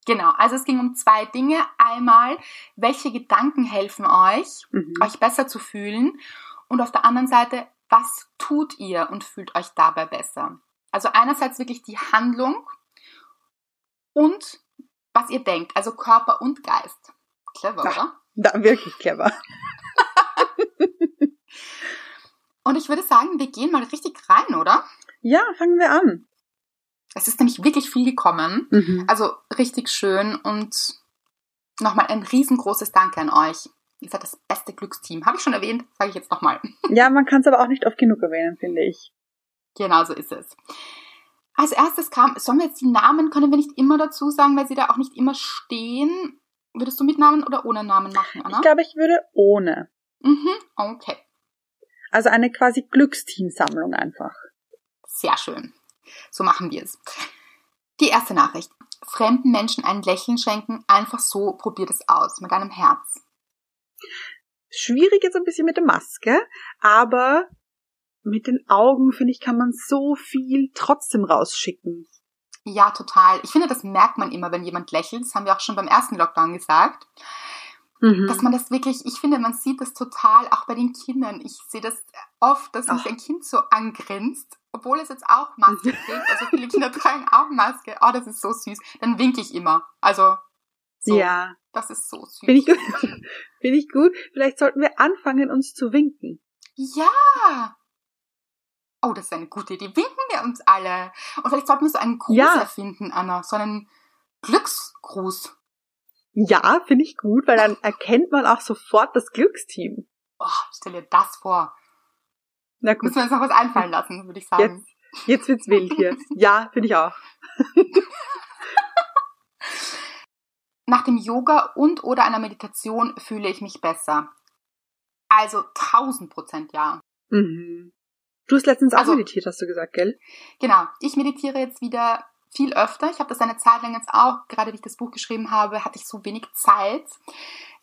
Genau, also es ging um zwei Dinge. Einmal, welche Gedanken helfen euch, mhm. euch besser zu fühlen? Und auf der anderen Seite, was tut ihr und fühlt euch dabei besser? Also einerseits wirklich die Handlung und was ihr denkt, also Körper und Geist. Clever, Ach, oder? Da, wirklich clever. Und ich würde sagen, wir gehen mal richtig rein, oder? Ja, fangen wir an. Es ist nämlich wirklich viel gekommen. Mhm. Also richtig schön und nochmal ein riesengroßes Danke an euch. Ihr seid das beste Glücksteam. Habe ich schon erwähnt, sage ich jetzt nochmal. Ja, man kann es aber auch nicht oft genug erwähnen, finde ich. Genau so ist es. Als erstes kam, sollen wir jetzt die Namen, können wir nicht immer dazu sagen, weil sie da auch nicht immer stehen. Würdest du mit Namen oder ohne Namen machen, Anna? Ich glaube, ich würde ohne. Mhm, okay. Also eine quasi Glücksteamsammlung einfach. Sehr schön. So machen wir es. Die erste Nachricht. Fremden Menschen ein Lächeln schenken, einfach so, probiert es aus, mit einem Herz. Schwierig jetzt ein bisschen mit der Maske, aber mit den Augen, finde ich, kann man so viel trotzdem rausschicken. Ja, total. Ich finde, das merkt man immer, wenn jemand lächelt. Das haben wir auch schon beim ersten Lockdown gesagt. Mhm. Dass man das wirklich, ich finde, man sieht das total auch bei den Kindern. Ich sehe das oft, dass mich ein Kind so angrinst, obwohl es jetzt auch Maske <laughs> trägt. Also viele Kinder tragen auch Maske. Oh, das ist so süß. Dann winke ich immer. Also, so, ja. Das ist so süß. Finde ich, gut. <laughs> Finde ich gut. Vielleicht sollten wir anfangen, uns zu winken. Ja. Oh, das ist eine gute Idee. Winken wir uns alle. Und vielleicht sollten wir so einen Gruß ja. erfinden, Anna. So einen Glücksgruß. Ja, finde ich gut, weil dann erkennt man auch sofort das Glücksteam. Oh, stell dir das vor. Na gut. Müssen wir uns noch was einfallen lassen, würde ich sagen. Jetzt, jetzt wird's wild hier. <laughs> Ja, finde ich auch. <laughs> Nach dem Yoga und oder einer Meditation fühle ich mich besser. Also 1000 Prozent ja. Mhm. Du hast letztens auch also, meditiert, hast du gesagt, gell? Genau. Ich meditiere jetzt wieder viel öfter. Ich habe das eine Zeit lang jetzt auch, gerade wie ich das Buch geschrieben habe, hatte ich so wenig Zeit,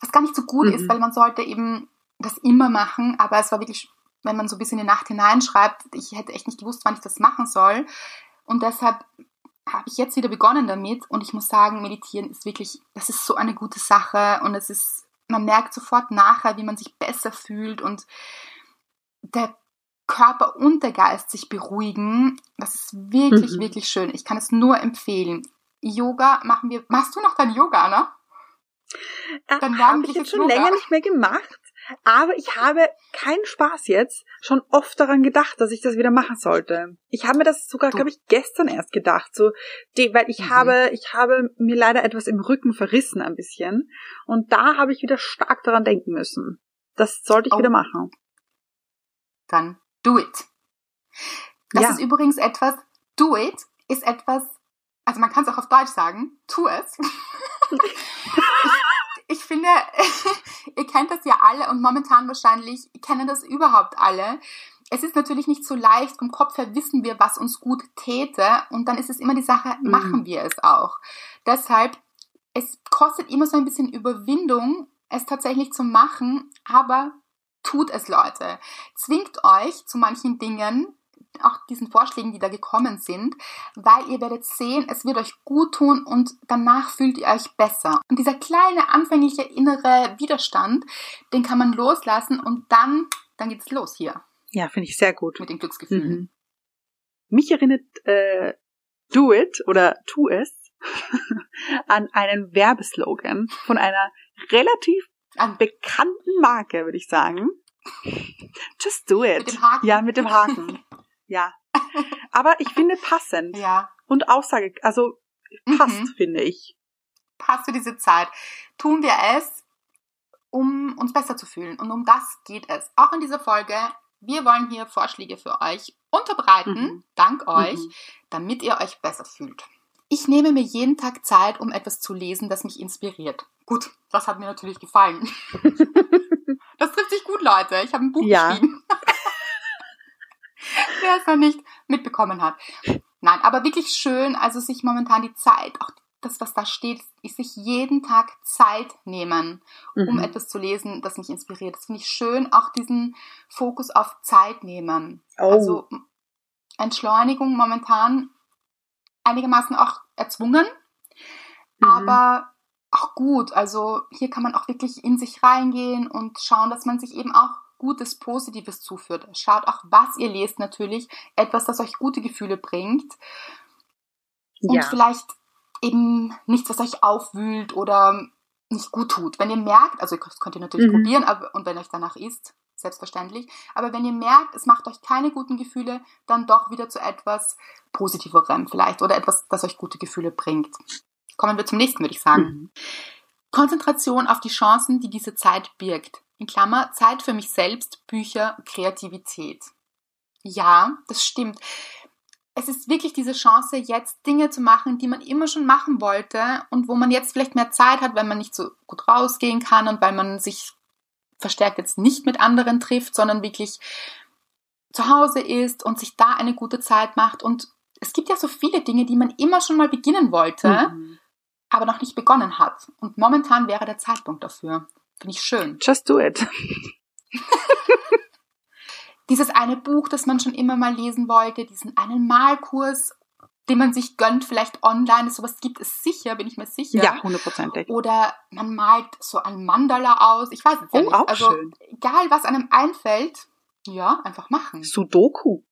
was gar nicht so gut mhm. ist, weil man sollte eben das immer machen, aber es war wirklich, wenn man so ein bisschen in die Nacht hineinschreibt, ich hätte echt nicht gewusst, wann ich das machen soll. Und deshalb habe ich jetzt wieder begonnen damit und ich muss sagen, meditieren ist wirklich, das ist so eine gute Sache und es ist, man merkt sofort nachher, wie man sich besser fühlt und der Körper und der Geist sich beruhigen. Das ist wirklich, mhm. wirklich schön. Ich kann es nur empfehlen. Yoga machen wir. Machst du noch dein Yoga, ne? Äh, Dann habe ich jetzt schon Yoga. länger nicht mehr gemacht. Aber ich habe keinen Spaß jetzt schon oft daran gedacht, dass ich das wieder machen sollte. Ich habe mir das sogar, glaube ich, gestern erst gedacht, so, weil ich mhm. habe, ich habe mir leider etwas im Rücken verrissen ein bisschen und da habe ich wieder stark daran denken müssen. Das sollte ich oh. wieder machen. dann do it. Das ja. ist übrigens etwas, do it ist etwas, also man kann es auch auf Deutsch sagen, tu es. <laughs> ich, ich finde, <laughs> ihr kennt das ja alle und momentan wahrscheinlich kennen das überhaupt alle. Es ist natürlich nicht so leicht, vom Kopf her wissen wir, was uns gut täte und dann ist es immer die Sache, mhm. machen wir es auch. Deshalb, es kostet immer so ein bisschen Überwindung, es tatsächlich zu machen, aber tut es, Leute. Zwingt euch zu manchen Dingen, auch diesen Vorschlägen, die da gekommen sind, weil ihr werdet sehen, es wird euch gut tun und danach fühlt ihr euch besser. Und dieser kleine anfängliche innere Widerstand, den kann man loslassen und dann, dann geht's los hier. Ja, finde ich sehr gut. Mit den Glücksgefühlen. Mhm. Mich erinnert äh, Do It oder Tu es <laughs> an einen Werbeslogan von einer relativ an bekannten Marke, würde ich sagen. Just do it. Mit dem Haken. Ja, mit dem Haken. <laughs> ja. Aber ich finde passend. Ja. Und Aussage, also passt, mhm. finde ich. Passt für diese Zeit. Tun wir es, um uns besser zu fühlen. Und um das geht es. Auch in dieser Folge. Wir wollen hier Vorschläge für euch unterbreiten, mhm. dank euch, mhm. damit ihr euch besser fühlt. Ich nehme mir jeden Tag Zeit, um etwas zu lesen, das mich inspiriert. Gut, das hat mir natürlich gefallen. <laughs> das trifft sich gut, Leute. Ich habe ein Buch ja. geschrieben. <laughs> Wer es noch nicht mitbekommen hat. Nein, aber wirklich schön, also sich momentan die Zeit, auch das, was da steht, ist sich jeden Tag Zeit nehmen, um mhm. etwas zu lesen, das mich inspiriert. Das finde ich schön, auch diesen Fokus auf Zeit nehmen. Oh. Also Entschleunigung momentan einigermaßen auch erzwungen, mhm. aber auch gut. Also hier kann man auch wirklich in sich reingehen und schauen, dass man sich eben auch Gutes, Positives zuführt. Schaut auch, was ihr lest natürlich, etwas, das euch gute Gefühle bringt. Und ja. vielleicht eben nichts, was euch aufwühlt oder nicht gut tut. Wenn ihr merkt, also das könnt ihr natürlich mhm. probieren, aber, und wenn euch danach ist, selbstverständlich. Aber wenn ihr merkt, es macht euch keine guten Gefühle, dann doch wieder zu etwas Positiverem vielleicht oder etwas, das euch gute Gefühle bringt. Kommen wir zum nächsten, würde ich sagen. Mhm. Konzentration auf die Chancen, die diese Zeit birgt. In Klammer, Zeit für mich selbst, Bücher, Kreativität. Ja, das stimmt. Es ist wirklich diese Chance, jetzt Dinge zu machen, die man immer schon machen wollte und wo man jetzt vielleicht mehr Zeit hat, wenn man nicht so gut rausgehen kann und weil man sich verstärkt jetzt nicht mit anderen trifft, sondern wirklich zu Hause ist und sich da eine gute Zeit macht. Und es gibt ja so viele Dinge, die man immer schon mal beginnen wollte, mhm. aber noch nicht begonnen hat. Und momentan wäre der Zeitpunkt dafür. Finde ich schön. Just do it. <laughs> Dieses eine Buch, das man schon immer mal lesen wollte, diesen einen Malkurs den man sich gönnt, vielleicht online. Sowas gibt es sicher, bin ich mir sicher. Ja, hundertprozentig. Oder man malt so ein Mandala aus. Ich weiß es ja oh, nicht. Auch also schön. egal, was einem einfällt, ja, einfach machen. Sudoku.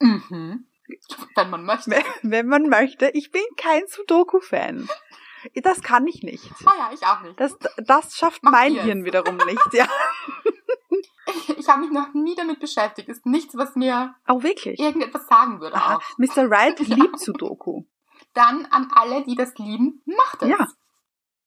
Mhm. <laughs> Wenn man möchte. Wenn, wenn man möchte. Ich bin kein Sudoku-Fan. Das kann ich nicht. Ah ja, ich auch nicht. Das, das schafft Mach mein Hirn wiederum nicht, ja. <laughs> <laughs> Ich habe mich noch nie damit beschäftigt. Ist nichts, was mir oh, wirklich? irgendetwas sagen würde. Aha. Auch. Mr. Wright <laughs> liebt Sudoku. Dann an alle, die das lieben, macht es. Ja.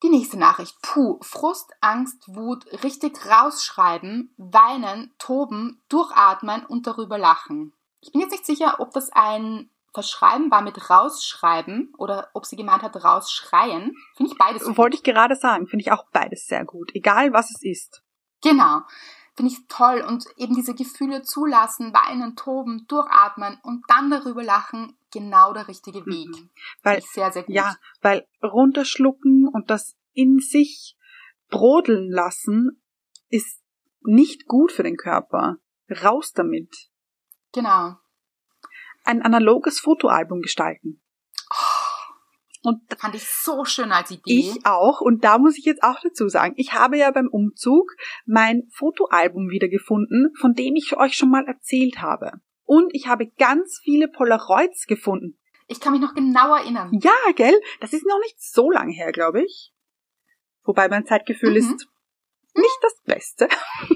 Die nächste Nachricht. Puh, Frust, Angst, Wut, richtig rausschreiben, weinen, toben, durchatmen und darüber lachen. Ich bin jetzt nicht sicher, ob das ein Verschreiben war mit rausschreiben oder ob sie gemeint hat rausschreien. Finde ich beides gut. Wollte ich gerade sagen, finde ich auch beides sehr gut. Egal was es ist. Genau finde ich toll und eben diese Gefühle zulassen, weinen, toben, durchatmen und dann darüber lachen, genau der richtige Weg. Mhm. Weil, sehr, sehr gut. Ja, weil runterschlucken und das in sich brodeln lassen ist nicht gut für den Körper. Raus damit. Genau. Ein analoges Fotoalbum gestalten. Und fand ich so schön als Idee. Ich auch. Und da muss ich jetzt auch dazu sagen, ich habe ja beim Umzug mein Fotoalbum wiedergefunden, von dem ich euch schon mal erzählt habe. Und ich habe ganz viele Polaroids gefunden. Ich kann mich noch genau erinnern. Ja, gell? Das ist noch nicht so lange her, glaube ich. Wobei mein Zeitgefühl mhm. ist nicht das Beste.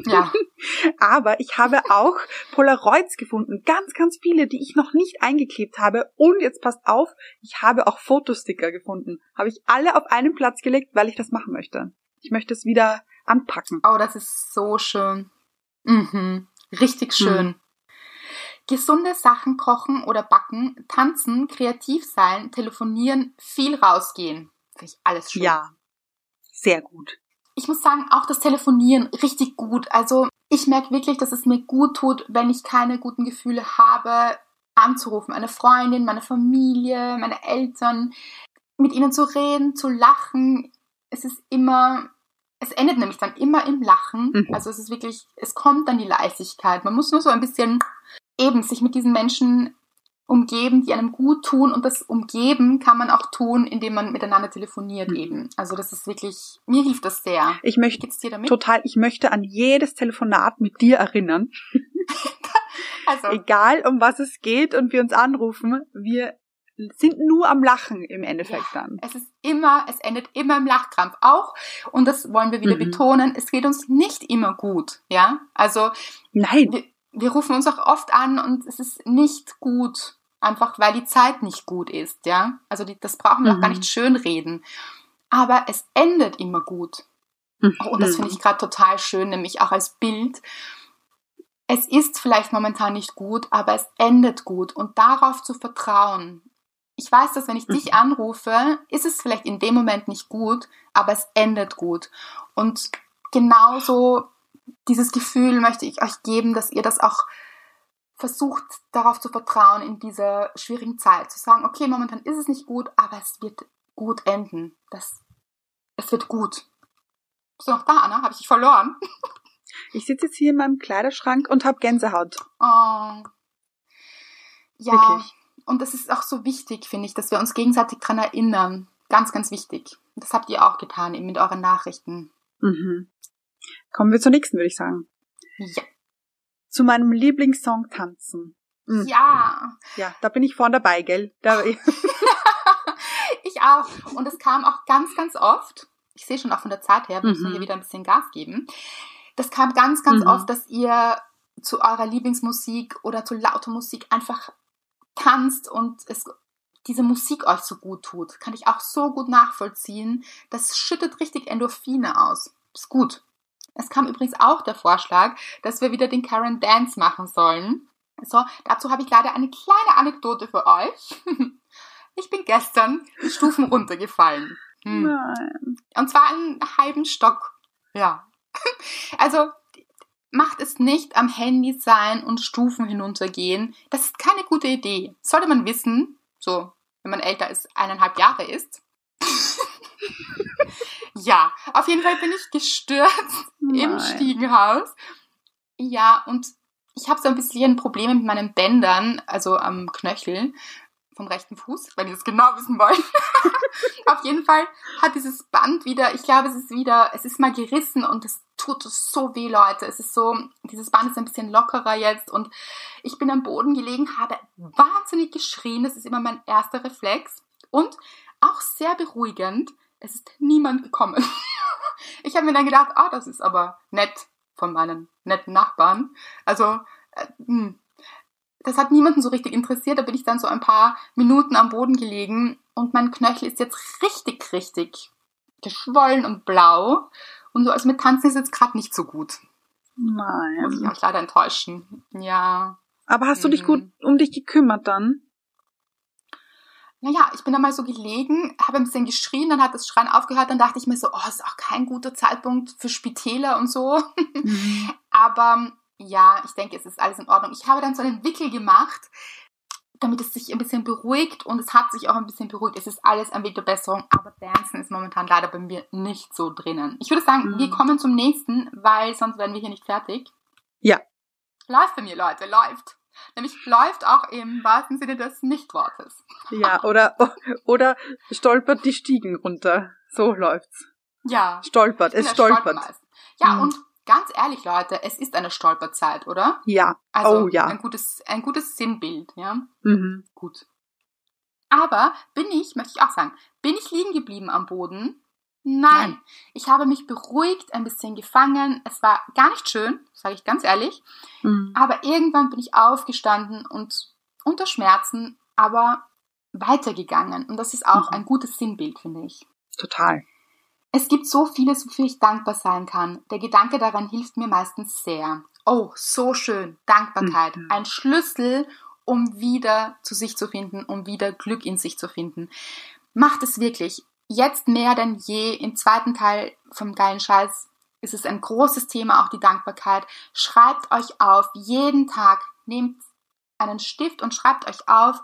Ja. <laughs> Aber ich habe auch Polaroids gefunden. Ganz, ganz viele, die ich noch nicht eingeklebt habe. Und jetzt passt auf, ich habe auch Fotosticker gefunden. Habe ich alle auf einen Platz gelegt, weil ich das machen möchte. Ich möchte es wieder anpacken. Oh, das ist so schön. Mhm. Richtig schön. Mhm. Gesunde Sachen kochen oder backen, tanzen, kreativ sein, telefonieren, viel rausgehen. Finde ich alles schön. Ja, sehr gut. Ich muss sagen, auch das Telefonieren richtig gut. Also ich merke wirklich, dass es mir gut tut, wenn ich keine guten Gefühle habe, anzurufen. Eine Freundin, meine Familie, meine Eltern, mit ihnen zu reden, zu lachen. Es ist immer, es endet nämlich dann immer im Lachen. Mhm. Also es ist wirklich, es kommt dann die Leichtigkeit. Man muss nur so ein bisschen eben sich mit diesen Menschen umgeben, die einem gut tun und das Umgeben kann man auch tun, indem man miteinander telefoniert mhm. eben. Also das ist wirklich, mir hilft das sehr. Ich möchte total, ich möchte an jedes Telefonat mit dir erinnern. <laughs> also. Egal um was es geht und wir uns anrufen, wir sind nur am Lachen im Endeffekt ja, dann. Es ist immer, es endet immer im Lachkrampf auch. Und das wollen wir wieder mhm. betonen. Es geht uns nicht immer gut, ja. Also. Nein. Wir, wir rufen uns auch oft an und es ist nicht gut, einfach weil die Zeit nicht gut ist, ja. Also die, das brauchen wir mhm. auch gar nicht schönreden. Aber es endet immer gut. Mhm. Und das finde ich gerade total schön, nämlich auch als Bild. Es ist vielleicht momentan nicht gut, aber es endet gut. Und darauf zu vertrauen. Ich weiß, dass wenn ich dich mhm. anrufe, ist es vielleicht in dem Moment nicht gut, aber es endet gut. Und genauso dieses Gefühl möchte ich euch geben, dass ihr das auch versucht, darauf zu vertrauen in dieser schwierigen Zeit. Zu sagen, okay, momentan ist es nicht gut, aber es wird gut enden. Das, es wird gut. Bist du noch da, Anna? Habe ich dich verloren? <laughs> Ich sitze jetzt hier in meinem Kleiderschrank und habe Gänsehaut. Oh. Ja, Wirklich. und das ist auch so wichtig, finde ich, dass wir uns gegenseitig daran erinnern. Ganz, ganz wichtig. Das habt ihr auch getan, eben mit euren Nachrichten. Mhm. Kommen wir zur nächsten, würde ich sagen. Ja. Zu meinem Lieblingssong tanzen. Mhm. Ja. Ja, da bin ich vorne dabei, gell? Da, <laughs> ich auch. Und es kam auch ganz, ganz oft. Ich sehe schon auch von der Zeit her, wir müssen mhm. hier wieder ein bisschen Gas geben. Das kam ganz, ganz mhm. oft, dass ihr zu eurer Lieblingsmusik oder zu lauter Musik einfach tanzt und es diese Musik euch so gut tut. Kann ich auch so gut nachvollziehen. Das schüttet richtig Endorphine aus. Ist gut. Es kam übrigens auch der Vorschlag, dass wir wieder den Karen Dance machen sollen. So, dazu habe ich leider eine kleine Anekdote für euch. <laughs> Ich bin gestern die Stufen runtergefallen. Hm. Nein. Und zwar einen halben Stock. Ja. <laughs> Also, macht es nicht am Handy sein und Stufen hinuntergehen. Das ist keine gute Idee. Sollte man wissen, so, wenn man älter als eineinhalb Jahre ist. <laughs> Ja, auf jeden Fall bin ich gestürzt <laughs> Nein. im Stiegenhaus. Ja, und ich habe so ein bisschen Probleme mit meinen Bändern, also am Knöchel vom rechten Fuß, wenn ihr das genau wissen wollt. <laughs> Auf jeden Fall hat dieses Band wieder, ich glaube, es ist wieder, es ist mal gerissen und es tut so weh, Leute. Es ist so, dieses Band ist ein bisschen lockerer jetzt und ich bin am Boden gelegen, habe wahnsinnig geschrien. Das ist immer mein erster Reflex und auch sehr beruhigend es ist niemand gekommen. <laughs> ich habe mir dann gedacht, ah, das ist aber nett von meinen netten Nachbarn. Also, äh, hm. das hat niemanden so richtig interessiert. Da bin ich dann so ein paar Minuten am Boden gelegen und mein Knöchel ist jetzt richtig, richtig geschwollen und blau. Und so, also mit Tanzen ist jetzt gerade nicht so gut. Nein. Muss ich euch leider enttäuschen. Ja. Aber hast du dich gut mhm. um dich gekümmert dann? Naja, ich bin da mal so gelegen, habe ein bisschen geschrien, dann hat das Schreien aufgehört, dann dachte ich mir so, oh, ist auch kein guter Zeitpunkt für Spitäler und so. Mhm. <laughs> Aber ja, ich denke, es ist alles in Ordnung. Ich habe dann so einen Wickel gemacht, damit es sich ein bisschen beruhigt und es hat sich auch ein bisschen beruhigt. Es ist alles ein Weg der Besserung, aber Dancen ist momentan leider bei mir nicht so drinnen. Ich würde sagen, mhm. wir kommen zum nächsten, weil sonst werden wir hier nicht fertig. Ja. Läuft bei mir, Leute, läuft. Nämlich läuft auch im wahrsten Sinne des Nichtwortes. Ja, oder, oder stolpert die Stiegen runter. So läuft's. Ja. Stolpert, es stolpert. Ja, mhm. und ganz ehrlich, Leute, es ist eine Stolperzeit, oder? Ja. Also oh ja. Ein gutes, ein gutes Sinnbild, ja. Mhm. Gut. Aber bin ich, möchte ich auch sagen, bin ich liegen geblieben am Boden, Nein. Nein. Ich habe mich beruhigt, ein bisschen gefangen. Es war gar nicht schön, sage ich ganz ehrlich. Mhm. Aber irgendwann bin ich aufgestanden und unter Schmerzen, aber weitergegangen. Und das ist auch mhm. ein gutes Sinnbild, finde ich. Total. Es gibt so vieles, wofür ich dankbar sein kann. Der Gedanke daran hilft mir meistens sehr. Oh, so schön. Dankbarkeit. Mhm. Ein Schlüssel, um wieder zu sich zu finden, um wieder Glück in sich zu finden. Macht es wirklich. Jetzt mehr denn je. Im zweiten Teil vom geilen Scheiß ist es ein großes Thema, auch die Dankbarkeit. Schreibt euch auf, jeden Tag. Nehmt einen Stift und schreibt euch auf,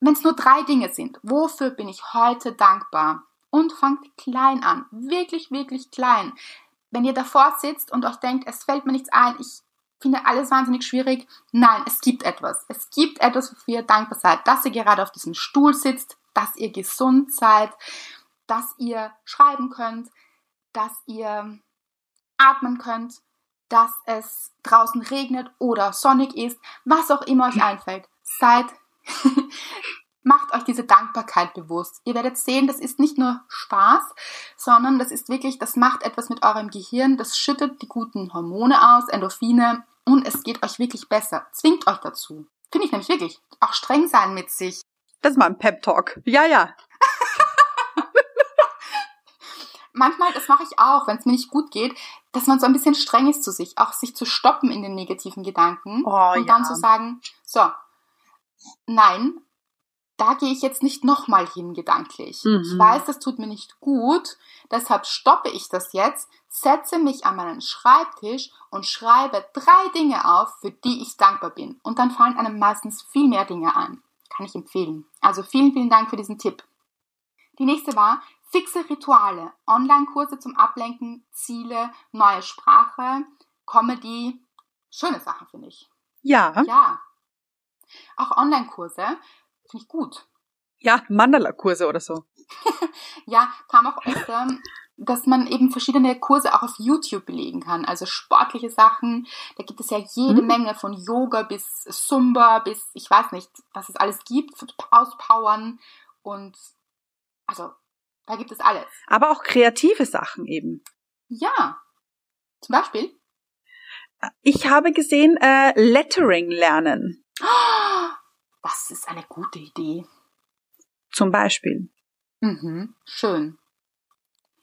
wenn es nur drei Dinge sind. Wofür bin ich heute dankbar? Und fangt klein an. Wirklich, wirklich klein. Wenn ihr davor sitzt und euch denkt, es fällt mir nichts ein, ich finde alles wahnsinnig schwierig. Nein, es gibt etwas. Es gibt etwas, wofür ihr dankbar seid, dass ihr gerade auf diesem Stuhl sitzt, dass ihr gesund seid, dass ihr schreiben könnt, dass ihr atmen könnt, dass es draußen regnet oder sonnig ist, was auch immer euch einfällt. Seid, <laughs> macht euch diese Dankbarkeit bewusst. Ihr werdet sehen, das ist nicht nur Spaß, sondern das ist wirklich, das macht etwas mit eurem Gehirn, das schüttet die guten Hormone aus, Endorphine und es geht euch wirklich besser. Zwingt euch dazu. Finde ich nämlich wirklich. Auch streng sein mit sich. Das ist mal ein Pep-Talk. Ja, ja. <laughs> Manchmal, das mache ich auch, wenn es mir nicht gut geht, dass man so ein bisschen streng ist zu sich, auch sich zu stoppen in den negativen Gedanken oh, und ja. dann zu sagen, so, nein, da gehe ich jetzt nicht nochmal hin gedanklich. Mhm. Ich weiß, das tut mir nicht gut, deshalb stoppe ich das jetzt, setze mich an meinen Schreibtisch und schreibe drei Dinge auf, für die ich dankbar bin. Und dann fallen einem meistens viel mehr Dinge ein. Kann ich empfehlen. Also vielen, vielen Dank für diesen Tipp. Die nächste war fixe Rituale, Online-Kurse zum Ablenken, Ziele, neue Sprache, Comedy, schöne Sachen finde ich. Ja. Ja. Auch Online-Kurse Finde ich gut. Ja, Mandala-Kurse oder so. <laughs> ja, kam auch öfter, dass man eben verschiedene Kurse auch auf YouTube belegen kann. Also sportliche Sachen. Da gibt es ja jede mhm. Menge von Yoga bis Zumba bis ich weiß nicht, was es alles gibt. Auspowern und also da gibt es alles. Aber auch kreative Sachen eben. Ja. Zum Beispiel? Ich habe gesehen, äh, Lettering lernen. Das ist eine gute Idee. Zum Beispiel. Mhm, schön.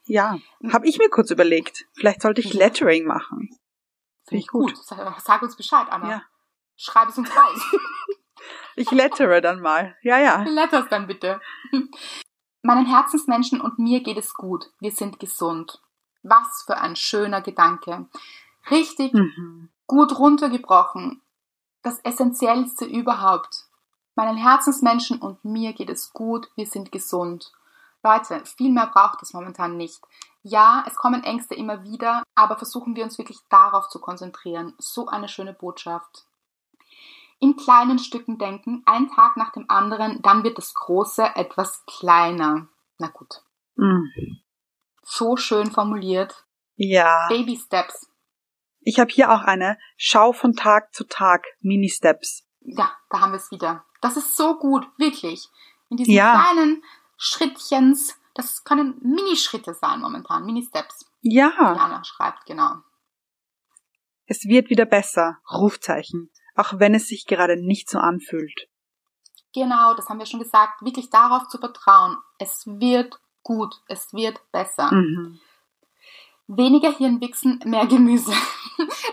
Ja, habe ich mir kurz überlegt. Vielleicht sollte ich Lettering machen. Finde ich gut. gut. Sag uns Bescheid, Anna. Ja. Schreib es uns raus. <laughs> ich lettere dann mal. Ja, ja. Letters dann bitte. <laughs> Meinen Herzensmenschen und mir geht es gut. Wir sind gesund. Was für ein schöner Gedanke. Richtig mhm. gut runtergebrochen. Das Essentiellste überhaupt. Meinen Herzensmenschen und mir geht es gut, wir sind gesund. Leute, viel mehr braucht es momentan nicht. Ja, es kommen Ängste immer wieder, aber versuchen wir uns wirklich darauf zu konzentrieren. So eine schöne Botschaft. In kleinen Stücken denken, ein Tag nach dem anderen, dann wird das Große etwas kleiner. Na gut. Mm. So schön formuliert. Ja. Baby Steps. Ich habe hier auch eine Schau von Tag zu Tag Mini Steps. Ja, da haben wir es wieder. Das ist so gut, wirklich. In diesen ja. kleinen Schrittchens, das können Minischritte sein momentan, Mini-Steps. Ja. Jana schreibt, genau. Es wird wieder besser, Rufzeichen, auch wenn es sich gerade nicht so anfühlt. Genau, das haben wir schon gesagt, wirklich darauf zu vertrauen. Es wird gut, es wird besser. Mhm. Weniger Hirnwichsen, mehr Gemüse. <laughs>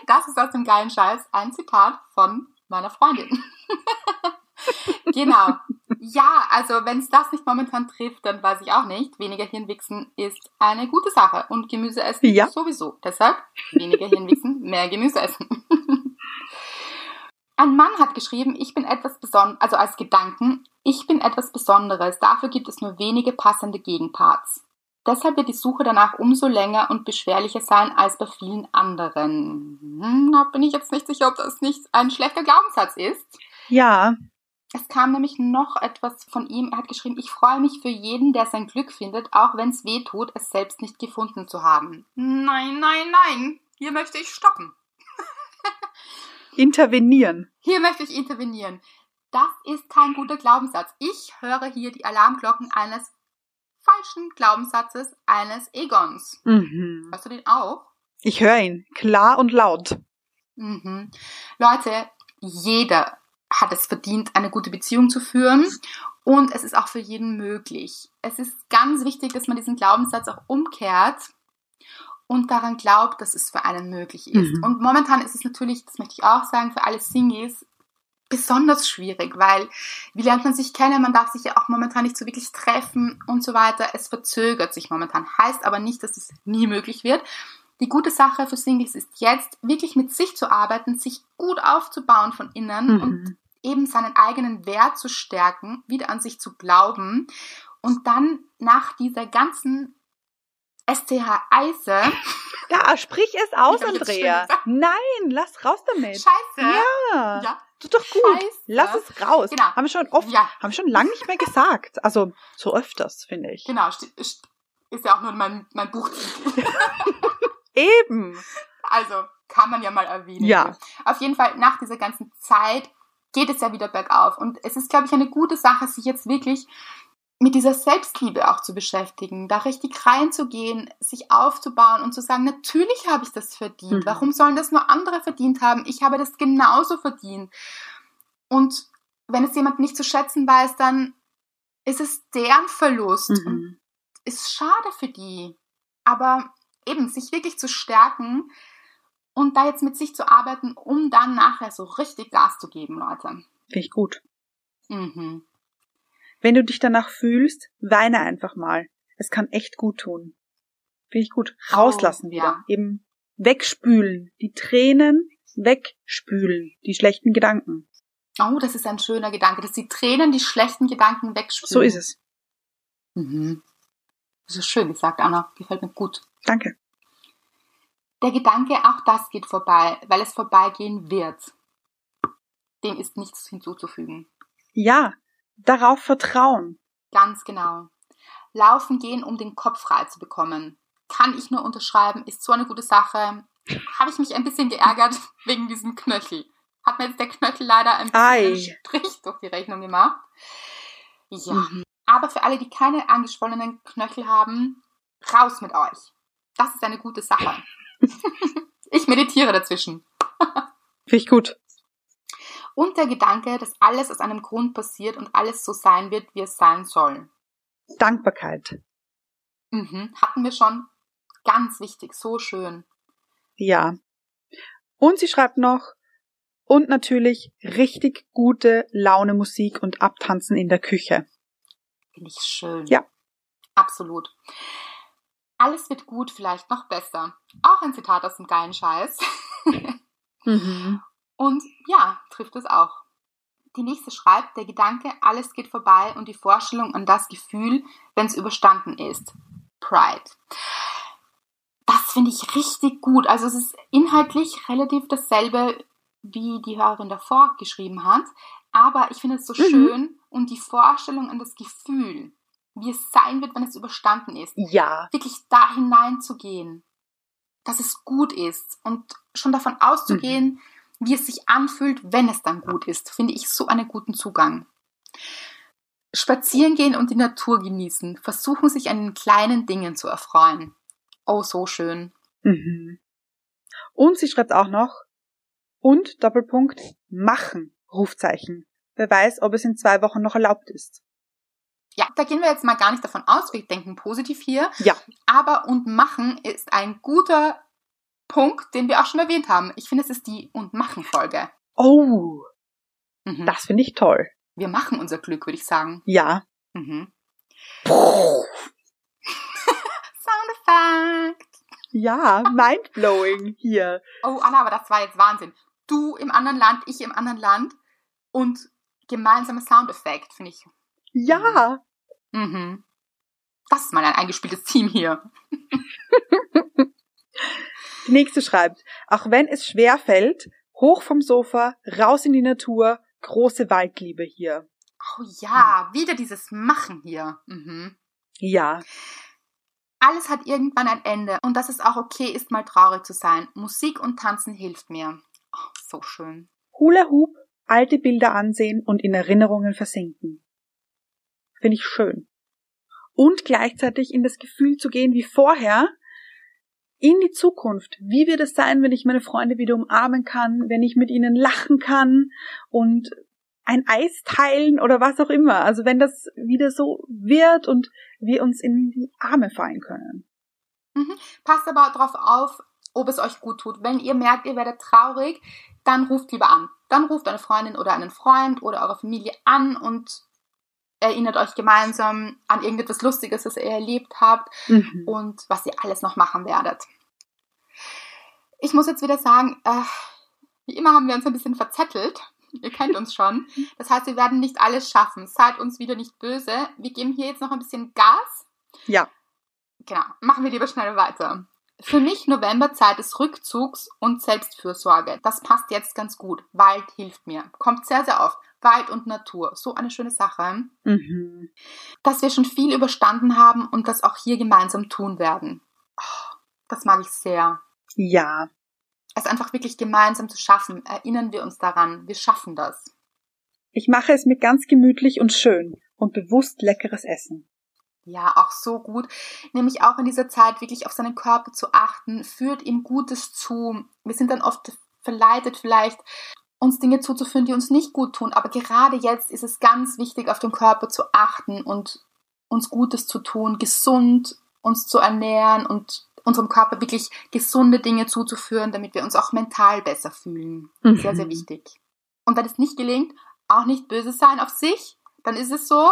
Das ist aus dem geilen Scheiß ein Zitat von meiner Freundin. <laughs> <laughs> genau. Ja, also wenn es das nicht momentan trifft, dann weiß ich auch nicht. Weniger Hirnwichsen ist eine gute Sache und Gemüse essen ja. sowieso. Deshalb weniger Hirnwichsen, <laughs> mehr Gemüse essen. <laughs> Ein Mann hat geschrieben, ich bin etwas Besonderes, also als Gedanken, ich bin etwas Besonderes, dafür gibt es nur wenige passende Gegenparts. Deshalb wird die Suche danach umso länger und beschwerlicher sein als bei vielen anderen. Hm, da bin ich jetzt nicht sicher, ob das nicht ein schlechter Glaubenssatz ist. Ja. Es kam nämlich noch etwas von ihm. Er hat geschrieben, ich freue mich für jeden, der sein Glück findet, auch wenn es weh tut, es selbst nicht gefunden zu haben. Nein, nein, nein. Hier möchte ich stoppen. <laughs> intervenieren. Hier möchte ich intervenieren. Das ist kein guter Glaubenssatz. Ich höre hier die Alarmglocken eines falschen Glaubenssatzes eines Egons. Mhm. Hörst du den auch? Ich höre ihn klar und laut. Mhm. Leute, jeder hat es verdient, eine gute Beziehung zu führen und es ist auch für jeden möglich. Es ist ganz wichtig, dass man diesen Glaubenssatz auch umkehrt und daran glaubt, dass es für einen möglich ist. Mhm. Und momentan ist es natürlich, das möchte ich auch sagen, für alle Singles besonders schwierig, weil wie lernt man sich kennen? Man darf sich ja auch momentan nicht so wirklich treffen und so weiter. Es verzögert sich momentan. Heißt aber nicht, dass es nie möglich wird. Die gute Sache für Singles ist jetzt, wirklich mit sich zu arbeiten, sich gut aufzubauen von innen mhm. und eben seinen eigenen Wert zu stärken, wieder an sich zu glauben und dann nach dieser ganzen STH Eise. <laughs> Ja, sprich es aus, Andrea. Nein, lass raus damit. Scheiße. Ja. ja. Tut doch gut. Scheiße. Lass es raus. Genau. Haben wir schon oft, ja. haben wir schon lange nicht mehr gesagt. Also, so öfters, finde ich. Genau, ist ja auch nur mein, mein Buchtitel. <laughs> Eben. Also, kann man ja mal erwähnen. Ja. Auf jeden Fall, nach dieser ganzen Zeit geht es ja wieder bergauf. Und es ist, glaube ich, eine gute Sache, sich jetzt wirklich mit dieser Selbstliebe auch zu beschäftigen, da richtig reinzugehen, sich aufzubauen und zu sagen, natürlich habe ich das verdient. Mhm. Warum sollen das nur andere verdient haben? Ich habe das genauso verdient. Und wenn es jemand nicht zu schätzen weiß, dann ist es deren Verlust. Mhm. Ist schade für die. Aber eben, sich wirklich zu stärken und da jetzt mit sich zu arbeiten, um dann nachher so richtig Gas zu geben, Leute. Finde ich gut. Mhm. Wenn du dich danach fühlst, weine einfach mal. Es kann echt gut tun. Finde ich gut. Rauslassen oh, wieder. Ja. Eben wegspülen. Die Tränen wegspülen. Die schlechten Gedanken. Oh, das ist ein schöner Gedanke, dass die Tränen die schlechten Gedanken wegspülen. So ist es. Mhm. Das ist schön gesagt, Anna. Gefällt mir gut. Danke. Der Gedanke, auch das geht vorbei, weil es vorbeigehen wird. Dem ist nichts hinzuzufügen. Ja, darauf vertrauen. Ganz genau. Laufen gehen, um den Kopf frei zu bekommen. Kann ich nur unterschreiben, ist so eine gute Sache. Habe ich mich ein bisschen geärgert <laughs> wegen diesem Knöchel. Hat mir jetzt der Knöchel leider ein bisschen Ei. Strich durch die Rechnung gemacht. Ja. Mhm. Aber für alle, die keine angeschwollenen Knöchel haben, raus mit euch. Das ist eine gute Sache. <laughs> ich meditiere dazwischen. Finde ich gut. Und der Gedanke, dass alles aus einem Grund passiert und alles so sein wird, wie es sein soll. Dankbarkeit. Mhm, hatten wir schon. Ganz wichtig, so schön. Ja. Und sie schreibt noch, und natürlich richtig gute Laune Musik und Abtanzen in der Küche. Finde ich schön. Ja. Absolut. Alles wird gut, vielleicht noch besser. Auch ein Zitat aus dem geilen Scheiß. <laughs> mhm. Und ja, trifft es auch. Die nächste schreibt, der Gedanke, alles geht vorbei und die Vorstellung an das Gefühl, wenn es überstanden ist. Pride. Das finde ich richtig gut. Also es ist inhaltlich relativ dasselbe, wie die Hörerin davor geschrieben hat. Aber ich finde es so mhm. schön und die Vorstellung an das Gefühl, wie es sein wird, wenn es überstanden ist. Ja. Wirklich da hineinzugehen, dass es gut ist und schon davon auszugehen, mhm wie es sich anfühlt, wenn es dann gut ist, finde ich so einen guten Zugang. Spazieren gehen und die Natur genießen, versuchen sich an den kleinen Dingen zu erfreuen. Oh, so schön. Mhm. Und sie schreibt auch noch, und Doppelpunkt, machen, Rufzeichen. Wer weiß, ob es in zwei Wochen noch erlaubt ist. Ja, da gehen wir jetzt mal gar nicht davon aus, wir denken positiv hier. Ja. Aber und machen ist ein guter Punkt, den wir auch schon erwähnt haben. Ich finde, es ist die Und machen Folge. Oh, mhm. das finde ich toll. Wir machen unser Glück, würde ich sagen. Ja. Mhm. <laughs> Sound Effect. Ja, mindblowing hier. Oh, Anna, aber das war jetzt Wahnsinn. Du im anderen Land, ich im anderen Land und gemeinsamer Soundeffekt, finde ich. Ja. Mhm. Das ist mal ein eingespieltes Team hier. Die nächste schreibt, auch wenn es schwer fällt, hoch vom Sofa, raus in die Natur, große Waldliebe hier. Oh ja, wieder dieses Machen hier. Mhm. Ja. Alles hat irgendwann ein Ende und dass es auch okay ist, mal traurig zu sein. Musik und Tanzen hilft mir. Oh, so schön. Hula Hoop, alte Bilder ansehen und in Erinnerungen versinken. Finde ich schön. Und gleichzeitig in das Gefühl zu gehen wie vorher, in die Zukunft. Wie wird es sein, wenn ich meine Freunde wieder umarmen kann, wenn ich mit ihnen lachen kann und ein Eis teilen oder was auch immer. Also wenn das wieder so wird und wir uns in die Arme fallen können. Mhm. Passt aber darauf auf, ob es euch gut tut. Wenn ihr merkt, ihr werdet traurig, dann ruft lieber an. Dann ruft eine Freundin oder einen Freund oder eure Familie an und erinnert euch gemeinsam an irgendetwas Lustiges, das ihr erlebt habt mhm. und was ihr alles noch machen werdet. Ich muss jetzt wieder sagen, äh, wie immer haben wir uns ein bisschen verzettelt. Ihr kennt uns schon. Das heißt, wir werden nicht alles schaffen. Seid uns wieder nicht böse. Wir geben hier jetzt noch ein bisschen Gas. Ja. Genau. Machen wir lieber schnell weiter. Für mich November Zeit des Rückzugs und Selbstfürsorge. Das passt jetzt ganz gut. Wald hilft mir. Kommt sehr, sehr oft. Wald und Natur. So eine schöne Sache. Mhm. Dass wir schon viel überstanden haben und das auch hier gemeinsam tun werden. Oh, das mag ich sehr. Ja. Es einfach wirklich gemeinsam zu schaffen. Erinnern wir uns daran. Wir schaffen das. Ich mache es mir ganz gemütlich und schön und bewusst leckeres Essen. Ja, auch so gut. Nämlich auch in dieser Zeit wirklich auf seinen Körper zu achten, führt ihm Gutes zu. Wir sind dann oft verleitet vielleicht, uns Dinge zuzuführen, die uns nicht gut tun. Aber gerade jetzt ist es ganz wichtig, auf den Körper zu achten und uns Gutes zu tun, gesund uns zu ernähren und unserem Körper wirklich gesunde Dinge zuzuführen, damit wir uns auch mental besser fühlen. Mhm. Sehr, sehr wichtig. Und wenn es nicht gelingt, auch nicht böse sein auf sich, dann ist es so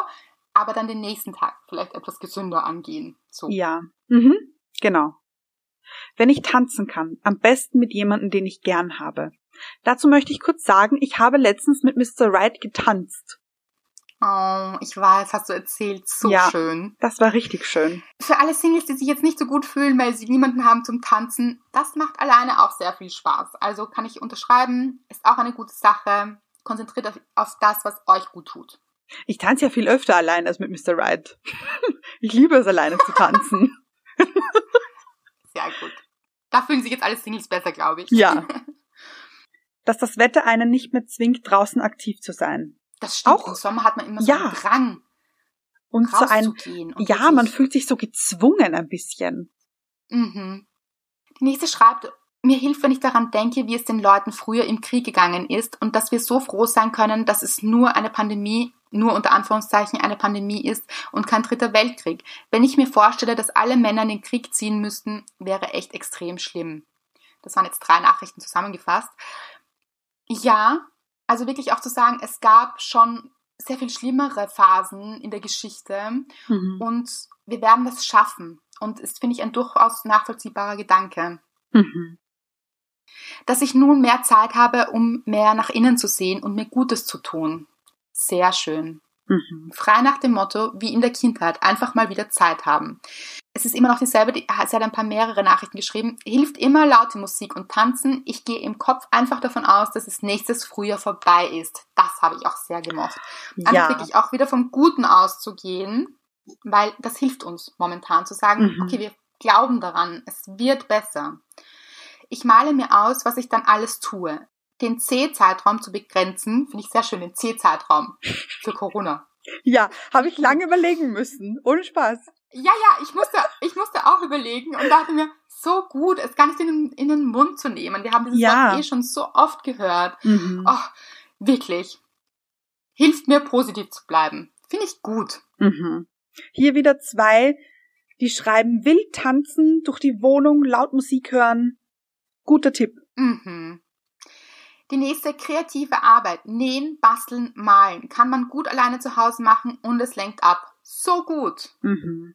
aber dann den nächsten Tag vielleicht etwas gesünder angehen. So. Ja, mhm. genau. Wenn ich tanzen kann, am besten mit jemandem, den ich gern habe. Dazu möchte ich kurz sagen, ich habe letztens mit Mr. Wright getanzt. Oh, ich weiß, hast du erzählt. So ja, schön. Das war richtig schön. Für alle Singles, die sich jetzt nicht so gut fühlen, weil sie niemanden haben zum Tanzen, das macht alleine auch sehr viel Spaß. Also kann ich unterschreiben, ist auch eine gute Sache. Konzentriert euch auf das, was euch gut tut. Ich tanze ja viel öfter allein als mit Mr. Wright. <laughs> Ich liebe es, alleine zu tanzen. <laughs> Sehr gut. Da fühlen sich jetzt alle Singles besser, glaube ich. Ja. <laughs> Dass das Wetter einen nicht mehr zwingt, draußen aktiv zu sein. Das stimmt. Auch, Im Sommer hat man immer so ja. einen Drang. Und so ein, und ja, man fühlt sich so gezwungen ein bisschen. Mhm. Die nächste schreibt, mir hilft, wenn ich daran denke, wie es den Leuten früher im Krieg gegangen ist und dass wir so froh sein können, dass es nur eine Pandemie nur unter Anführungszeichen eine Pandemie ist und kein dritter Weltkrieg. Wenn ich mir vorstelle, dass alle Männer in den Krieg ziehen müssten, wäre echt extrem schlimm. Das waren jetzt drei Nachrichten zusammengefasst. Ja, also wirklich auch zu sagen, es gab schon sehr viel schlimmere Phasen in der Geschichte mhm. und wir werden das schaffen. Und es finde ich ein durchaus nachvollziehbarer Gedanke. Mhm. Dass ich nun mehr Zeit habe, um mehr nach innen zu sehen und mir Gutes zu tun. Sehr schön. Mhm. Frei nach dem Motto, wie in der Kindheit, einfach mal wieder Zeit haben. Es ist immer noch dieselbe, die, sie hat ein paar mehrere Nachrichten geschrieben. Hilft immer laute Musik und Tanzen. Ich gehe im Kopf einfach davon aus, dass es nächstes Frühjahr vorbei ist. Das habe ich auch sehr gemocht. Einfach ja. wirklich auch wieder vom Guten auszugehen, weil das hilft uns momentan zu sagen, mhm. okay, wir glauben daran, es wird besser. Ich male mir aus, was ich dann alles tue den C-Zeitraum zu begrenzen, finde ich sehr schön, den C-Zeitraum für Corona. Ja, habe ich lange überlegen müssen. Ohne Spaß. Ja, ja, ich musste, ich musste auch überlegen und dachte mir, so gut, es gar nicht in den, in den Mund zu nehmen. Wir haben dieses ja. Wort eh schon so oft gehört. Mhm. Oh, wirklich. Hilft mir, positiv zu bleiben. Finde ich gut. Mhm. Hier wieder zwei, die schreiben wild tanzen, durch die Wohnung, laut Musik hören. Guter Tipp. Mhm. Die nächste kreative Arbeit, nähen, basteln, malen, kann man gut alleine zu Hause machen und es lenkt ab. So gut. Mhm.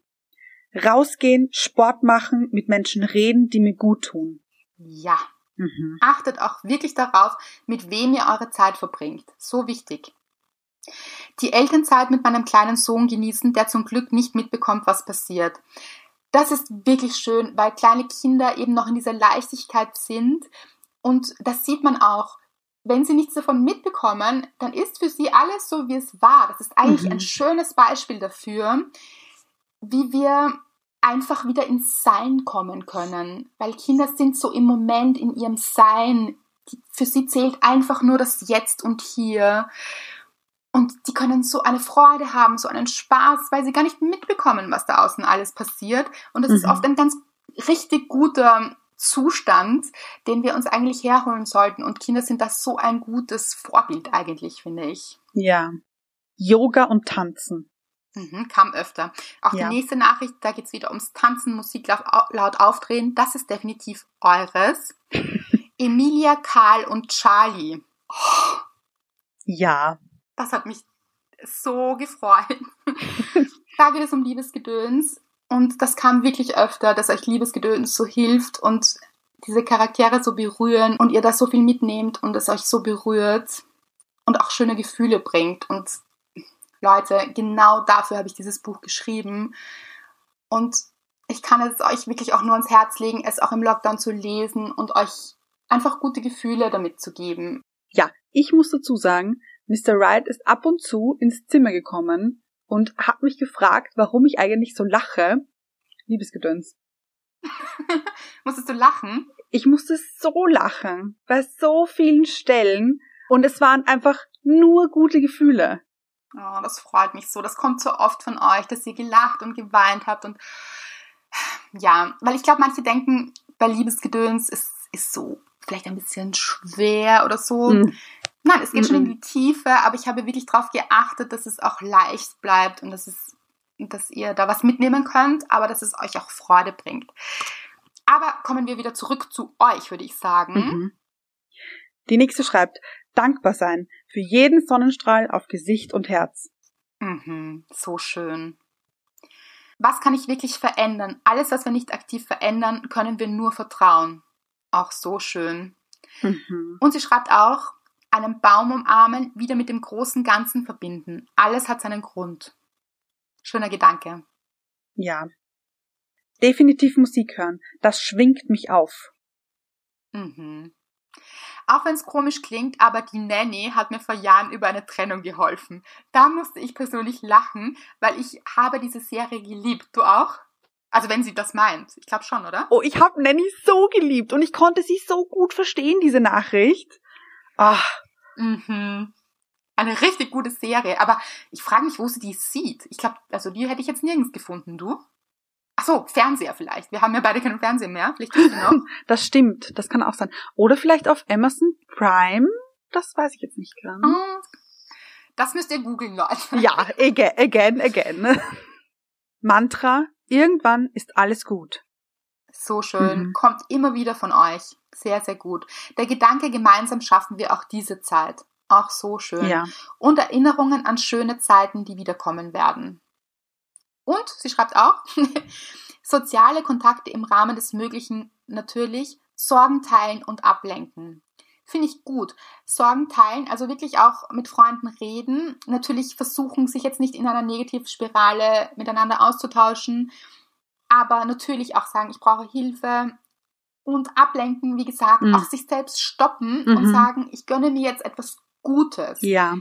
Rausgehen, Sport machen, mit Menschen reden, die mir gut tun. Ja. Mhm. Achtet auch wirklich darauf, mit wem ihr eure Zeit verbringt. So wichtig. Die Elternzeit mit meinem kleinen Sohn genießen, der zum Glück nicht mitbekommt, was passiert. Das ist wirklich schön, weil kleine Kinder eben noch in dieser Leichtigkeit sind und das sieht man auch. Wenn sie nichts davon mitbekommen, dann ist für sie alles so, wie es war. Das ist eigentlich mhm. ein schönes Beispiel dafür, wie wir einfach wieder ins Sein kommen können. Weil Kinder sind so im Moment in ihrem Sein. Für sie zählt einfach nur das Jetzt und Hier. Und die können so eine Freude haben, so einen Spaß, weil sie gar nicht mitbekommen, was da außen alles passiert. Und das mhm. ist oft ein ganz richtig guter Zustand, den wir uns eigentlich herholen sollten. Und Kinder sind das so ein gutes Vorbild eigentlich, finde ich. Ja. Yoga und Tanzen. Mhm, kam öfter. Auch ja. die nächste Nachricht, da geht es wieder ums Tanzen, Musik laut aufdrehen. Das ist definitiv eures. <laughs> Emilia, Karl und Charlie. Oh, ja. Das hat mich so gefreut. <laughs> da geht es um Liebesgedöns. Und das kam wirklich öfter, dass euch Liebesgedöns so hilft und diese Charaktere so berühren und ihr da so viel mitnehmt und es euch so berührt und auch schöne Gefühle bringt. Und Leute, genau dafür habe ich dieses Buch geschrieben. Und ich kann es euch wirklich auch nur ans Herz legen, es auch im Lockdown zu lesen und euch einfach gute Gefühle damit zu geben. Ja, ich muss dazu sagen, Mr. Wright ist ab und zu ins Zimmer gekommen und hat mich gefragt, warum ich eigentlich so lache. Liebesgedöns. <laughs> Musstest du lachen? Ich musste so lachen, bei so vielen Stellen. Und es waren einfach nur gute Gefühle. Oh, das freut mich so. Das kommt so oft von euch, dass ihr gelacht und geweint habt. Und ja, weil ich glaube, manche denken, bei Liebesgedöns ist, ist so vielleicht ein bisschen schwer oder so. Mm. Nein, es geht mm schon in die Tiefe, aber ich habe wirklich darauf geachtet, dass es auch leicht bleibt und dass, es, dass ihr da was mitnehmen könnt, aber dass es euch auch Freude bringt. Aber kommen wir wieder zurück zu euch, würde ich sagen. Mhm. Die nächste schreibt, dankbar sein für jeden Sonnenstrahl auf Gesicht und Herz. Mhm, so schön. Was kann ich wirklich verändern? Alles, was wir nicht aktiv verändern, können wir nur vertrauen. Auch so schön. Mhm. Und sie schreibt auch, einen Baum umarmen, wieder mit dem großen Ganzen verbinden. Alles hat seinen Grund. Schöner Gedanke. Ja. Definitiv Musik hören. Das schwingt mich auf. Mhm. Auch wenn es komisch klingt, aber die Nanny hat mir vor Jahren über eine Trennung geholfen. Da musste ich persönlich lachen, weil ich habe diese Serie geliebt. Du auch? Also wenn sie das meint. Ich glaube schon, oder? Oh, ich habe Nanny so geliebt und ich konnte sie so gut verstehen, diese Nachricht. Ach. Mhm. Eine richtig gute Serie. Aber ich frage mich, wo sie die sieht. Ich glaube, also die hätte ich jetzt nirgends gefunden, du? Ach so, Fernseher vielleicht. Wir haben ja beide keinen Fernseher mehr. Vielleicht noch. <laughs> Das stimmt, das kann auch sein. Oder vielleicht auf Amazon Prime? Das weiß ich jetzt nicht genau. Das müsst ihr googeln, Leute. <laughs> Ja, again, again, again. <laughs> Mantra, irgendwann ist alles gut. So schön. Mhm. Kommt immer wieder von euch. Sehr, sehr gut. Der Gedanke, gemeinsam schaffen wir auch diese Zeit. Auch so schön. Ja. Und Erinnerungen an schöne Zeiten, die wiederkommen werden. Und sie schreibt auch, <laughs> soziale Kontakte im Rahmen des Möglichen natürlich, Sorgen teilen und ablenken. Finde ich gut. Sorgen teilen, also wirklich auch mit Freunden reden. Natürlich versuchen, sich jetzt nicht in einer Negativspirale miteinander auszutauschen, aber natürlich auch sagen, ich brauche Hilfe und ablenken, wie gesagt, mhm. auch sich selbst stoppen mhm. und sagen, ich gönne mir jetzt etwas Gutes. Ja.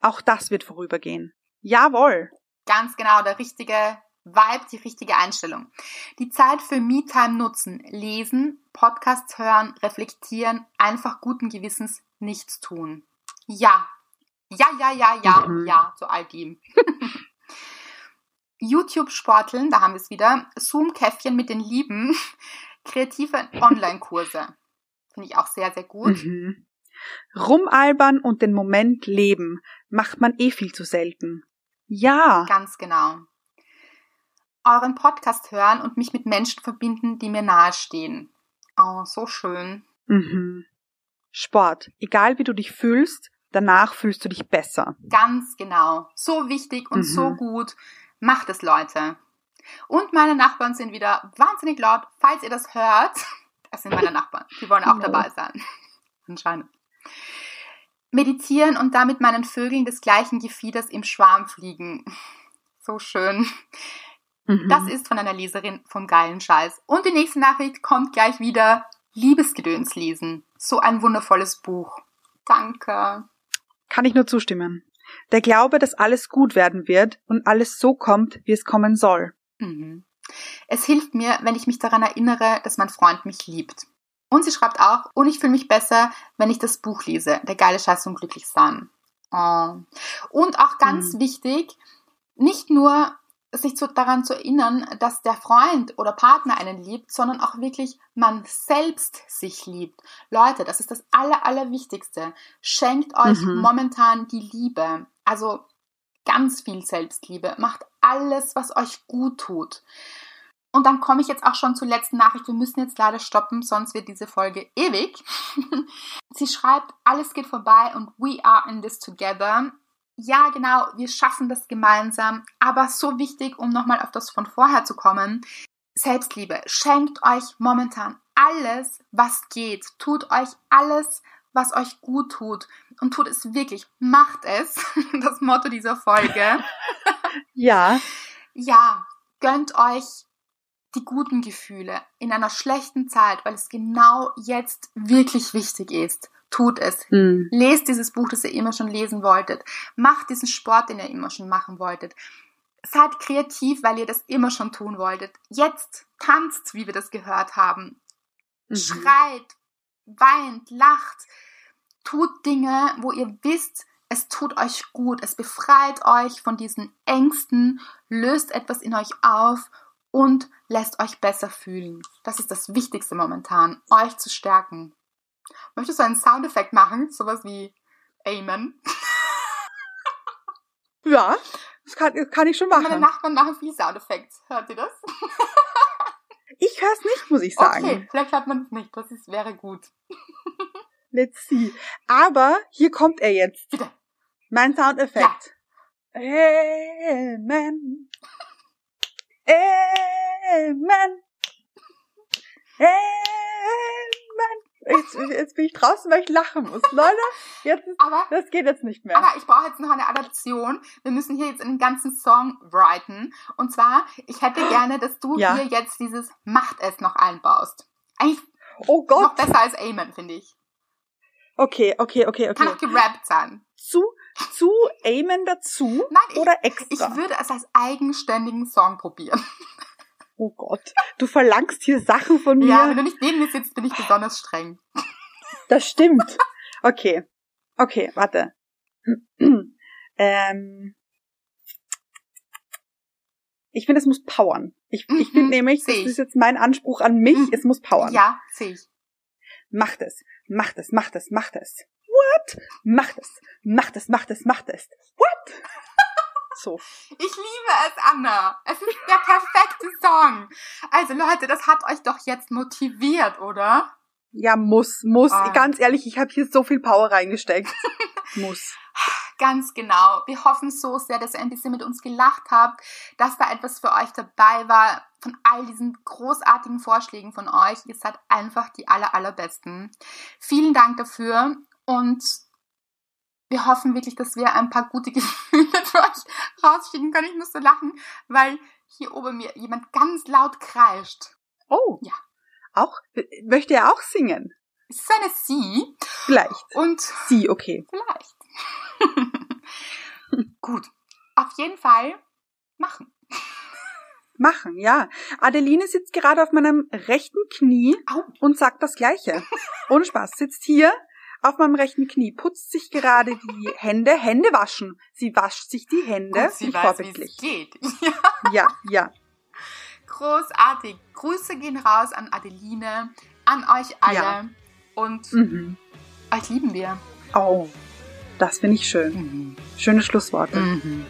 Auch das wird vorübergehen. Jawohl. Ganz genau, der richtige Vibe, die richtige Einstellung. Die Zeit für Me-Time nutzen, lesen, Podcasts hören, reflektieren, einfach guten Gewissens nichts tun. Ja. Ja, ja, ja, ja, mhm. ja, zu all dem. <laughs> YouTube sporteln, da haben wir es wieder. Zoom-Käffchen mit den Lieben. Kreative Online-Kurse. Finde ich auch sehr, sehr gut. Mhm. Rumalbern und den Moment leben macht man eh viel zu selten. Ja. Ganz genau. Euren Podcast hören und mich mit Menschen verbinden, die mir nahestehen. Oh, so schön. Mhm. Sport. Egal wie du dich fühlst, danach fühlst du dich besser. Ganz genau. So wichtig und mhm. so gut. Macht es, Leute. Und meine Nachbarn sind wieder wahnsinnig laut. Falls ihr das hört, <laughs> das sind meine Nachbarn. Die wollen auch dabei sein. <laughs> Anscheinend meditieren und damit meinen Vögeln des gleichen Gefieders im Schwarm fliegen. <laughs> So schön. Mhm. Das ist von einer Leserin vom geilen Scheiß. Und die nächste Nachricht kommt gleich wieder. Liebesgedöns lesen. So ein wundervolles Buch. Danke. Kann ich nur zustimmen. Der Glaube, dass alles gut werden wird und alles so kommt, wie es kommen soll. Mhm. Es hilft mir, wenn ich mich daran erinnere, dass mein Freund mich liebt. Und sie schreibt auch, und ich fühle mich besser, wenn ich das Buch lese. Der geile Scheiß und glücklich sein. Oh. Und auch ganz mhm. wichtig, nicht nur sich zu, daran zu erinnern, dass der Freund oder Partner einen liebt, sondern auch wirklich man selbst sich liebt. Leute, das ist das Aller, Allerwichtigste. Schenkt euch mhm. momentan die Liebe. Also ganz viel Selbstliebe, macht alles, was euch gut tut. Und dann komme ich jetzt auch schon zur letzten Nachricht. Wir müssen jetzt leider stoppen, sonst wird diese Folge ewig. <laughs> Sie schreibt, alles geht vorbei und we are in this together. Ja, genau, wir schaffen das gemeinsam. Aber so wichtig, um nochmal auf das von vorher zu kommen. Selbstliebe. Schenkt euch momentan alles, was geht. Tut euch alles, was euch gut tut. Und tut es wirklich. Macht es. <laughs> Das Motto dieser Folge. <laughs> ja. Ja, gönnt euch die guten Gefühle in einer schlechten Zeit, weil es genau jetzt wirklich wichtig ist. Tut es. Mhm. Lest dieses Buch, das ihr immer schon lesen wolltet. Macht diesen Sport, den ihr immer schon machen wolltet. Seid kreativ, weil ihr das immer schon tun wolltet. Jetzt tanzt, wie wir das gehört haben. Mhm. Schreit, weint, lacht. Tut Dinge, wo ihr wisst, es tut euch gut. Es befreit euch von diesen Ängsten, löst etwas in euch auf und lässt euch besser fühlen. Das ist das Wichtigste momentan, euch zu stärken. Möchtest du einen Soundeffekt machen? Sowas wie Amen? <laughs> Ja, das kann, kann ich schon machen. Meine Nachbarn machen viel Soundeffekte. Hört ihr das? <laughs> ich höre es nicht, muss ich sagen. Okay, vielleicht hört man es nicht. Das ist, wäre gut. <laughs> Let's see. Aber hier kommt er jetzt. Bitte. Mein Soundeffekt. Ja. Amen. Amen. Amen. <laughs> Jetzt, jetzt bin ich draußen, weil ich lachen muss. Leute, jetzt ist, aber, das geht jetzt nicht mehr. Aber ich brauche jetzt noch eine Adaption. Wir müssen hier jetzt einen ganzen Song writen. Und zwar, ich hätte gerne, dass du ja. hier jetzt dieses Macht es noch einbaust. Eigentlich oh Gott. noch besser als Amen, finde ich. Okay, okay, okay, okay. Kann auch gerappt sein. Zu, zu Amen dazu? Nein, ich, oder extra? Ich würde es als eigenständigen Song probieren. <laughs> Oh Gott, du verlangst hier Sachen von mir. Ja, wenn du nicht neben mir sitzt, bin ich besonders streng. Das stimmt. Okay, okay, warte. <clears throat> ähm, ich finde, es muss powern. Ich, ich finde mhm, nämlich, das ist jetzt mein Anspruch an mich, mhm. es muss powern. Ja, sehe ich. Macht es, macht es, macht es, macht es. What? Macht es, macht es, macht es, macht es. What? So. Ich liebe es, Anna. Es ist der perfekte Song. Also Leute, das hat euch doch jetzt motiviert, oder? Ja, muss, muss. Oh. Ganz ehrlich, ich habe hier so viel Power reingesteckt. <laughs> muss. Ganz genau. Wir hoffen so sehr, dass ihr ein bisschen mit uns gelacht habt, dass da etwas für euch dabei war von all diesen großartigen Vorschlägen von euch. Ihr seid einfach die aller, allerbesten. Vielen Dank dafür und wir hoffen wirklich, dass wir ein paar gute <laughs> Gefühle für euch rausschicken können. Ich musste lachen, weil hier oben mir jemand ganz laut kreischt. Oh. Ja. Auch, möchte er auch singen? Es ist eine Sie. Vielleicht. Und. Sie, okay. Vielleicht. <laughs> Gut. Auf jeden Fall machen. Machen, ja. Adeline sitzt gerade auf meinem rechten Knie Au. und sagt das Gleiche. Ohne Spaß. Sitzt hier auf meinem rechten Knie, putzt sich gerade die Hände, Hände waschen. Sie wascht sich die Hände. Und sie weiß, wie es geht. <laughs> ja, ja. Großartig. Grüße gehen raus an Adeline, an euch alle. Ja. Und mhm. euch lieben wir. Oh, das finde ich schön. Mhm. Schöne Schlussworte. Mhm.